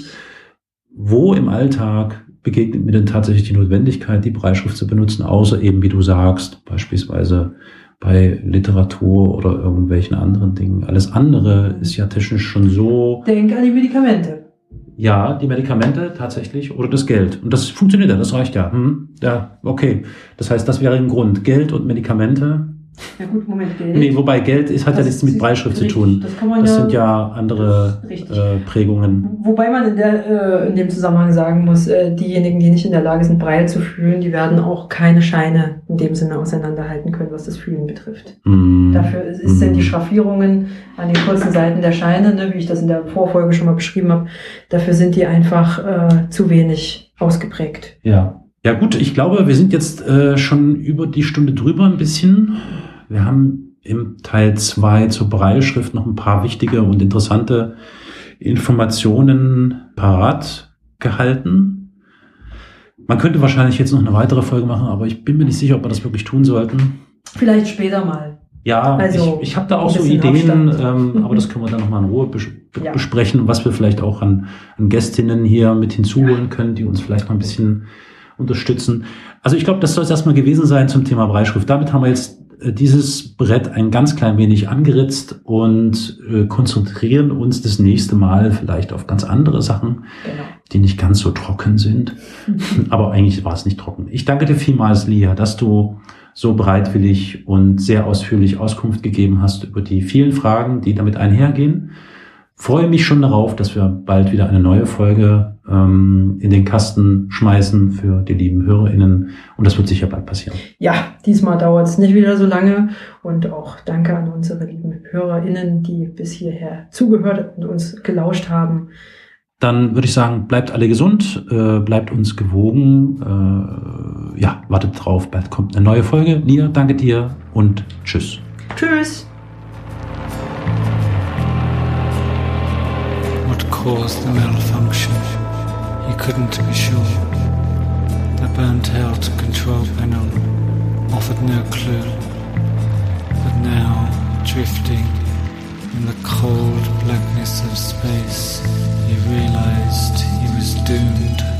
wo im Alltag begegnet mir denn tatsächlich die Notwendigkeit, die Breitschrift zu benutzen, außer eben, wie du sagst, beispielsweise bei Literatur oder irgendwelchen anderen Dingen. Alles andere ist ja technisch schon so. Denk an die Medikamente. Ja, die Medikamente tatsächlich oder das Geld. Und das funktioniert ja, das reicht ja. Hm? Ja, okay. Das heißt, das wäre ein Grund. Geld und Medikamente ja gut, Moment, Geld. Nee, wobei Geld ist, hat das ja nichts mit Breitschrift zu tun. Das, das ja, sind ja andere äh, Prägungen. Wobei man in, der, äh, in dem Zusammenhang sagen muss, äh, diejenigen, die nicht in der Lage sind, Breil zu fühlen, die werden auch keine Scheine in dem Sinne auseinanderhalten können, was das Fühlen betrifft. Mm. Dafür ist, mm. sind die Schraffierungen an den kurzen Seiten der Scheine, ne, wie ich das in der Vorfolge schon mal beschrieben habe, dafür sind die einfach äh, zu wenig ausgeprägt. Ja. Ja gut, ich glaube, wir sind jetzt äh, schon über die Stunde drüber ein bisschen. Wir haben im Teil zwei zur Breilschrift noch ein paar wichtige und interessante Informationen parat gehalten. Man könnte wahrscheinlich jetzt noch eine weitere Folge machen, aber ich bin mir nicht sicher, ob wir das wirklich tun sollten. Vielleicht später mal. Ja, also ich, ich habe da auch so Ideen, ähm, aber das können wir dann nochmal in Ruhe bes ja. besprechen, was wir vielleicht auch an, an Gästinnen hier mit hinzuholen können, die uns vielleicht mal ein bisschen unterstützen. Also ich glaube, das soll es erstmal gewesen sein zum Thema Breitschrift. Damit haben wir jetzt dieses Brett ein ganz klein wenig angeritzt und äh, konzentrieren uns das nächste Mal vielleicht auf ganz andere Sachen, genau. die nicht ganz so trocken sind. Aber eigentlich war es nicht trocken. Ich danke dir vielmals, Lia, dass du so bereitwillig und sehr ausführlich Auskunft gegeben hast über die vielen Fragen, die damit einhergehen. Freue mich schon darauf, dass wir bald wieder eine neue Folge ähm, in den Kasten schmeißen für die lieben HörerInnen. Und das wird sicher bald passieren. Ja, diesmal dauert es nicht wieder so lange. Und auch danke an unsere lieben HörerInnen, die bis hierher zugehört und uns gelauscht haben. Dann würde ich sagen, bleibt alle gesund, äh, bleibt uns gewogen. Äh, ja, wartet drauf, bald kommt eine neue Folge. Nia, danke dir und tschüss. Tschüss. Caused the malfunction? He couldn't be sure. The burnt out control panel offered no clue. But now, drifting in the cold blackness of space, he realized he was doomed.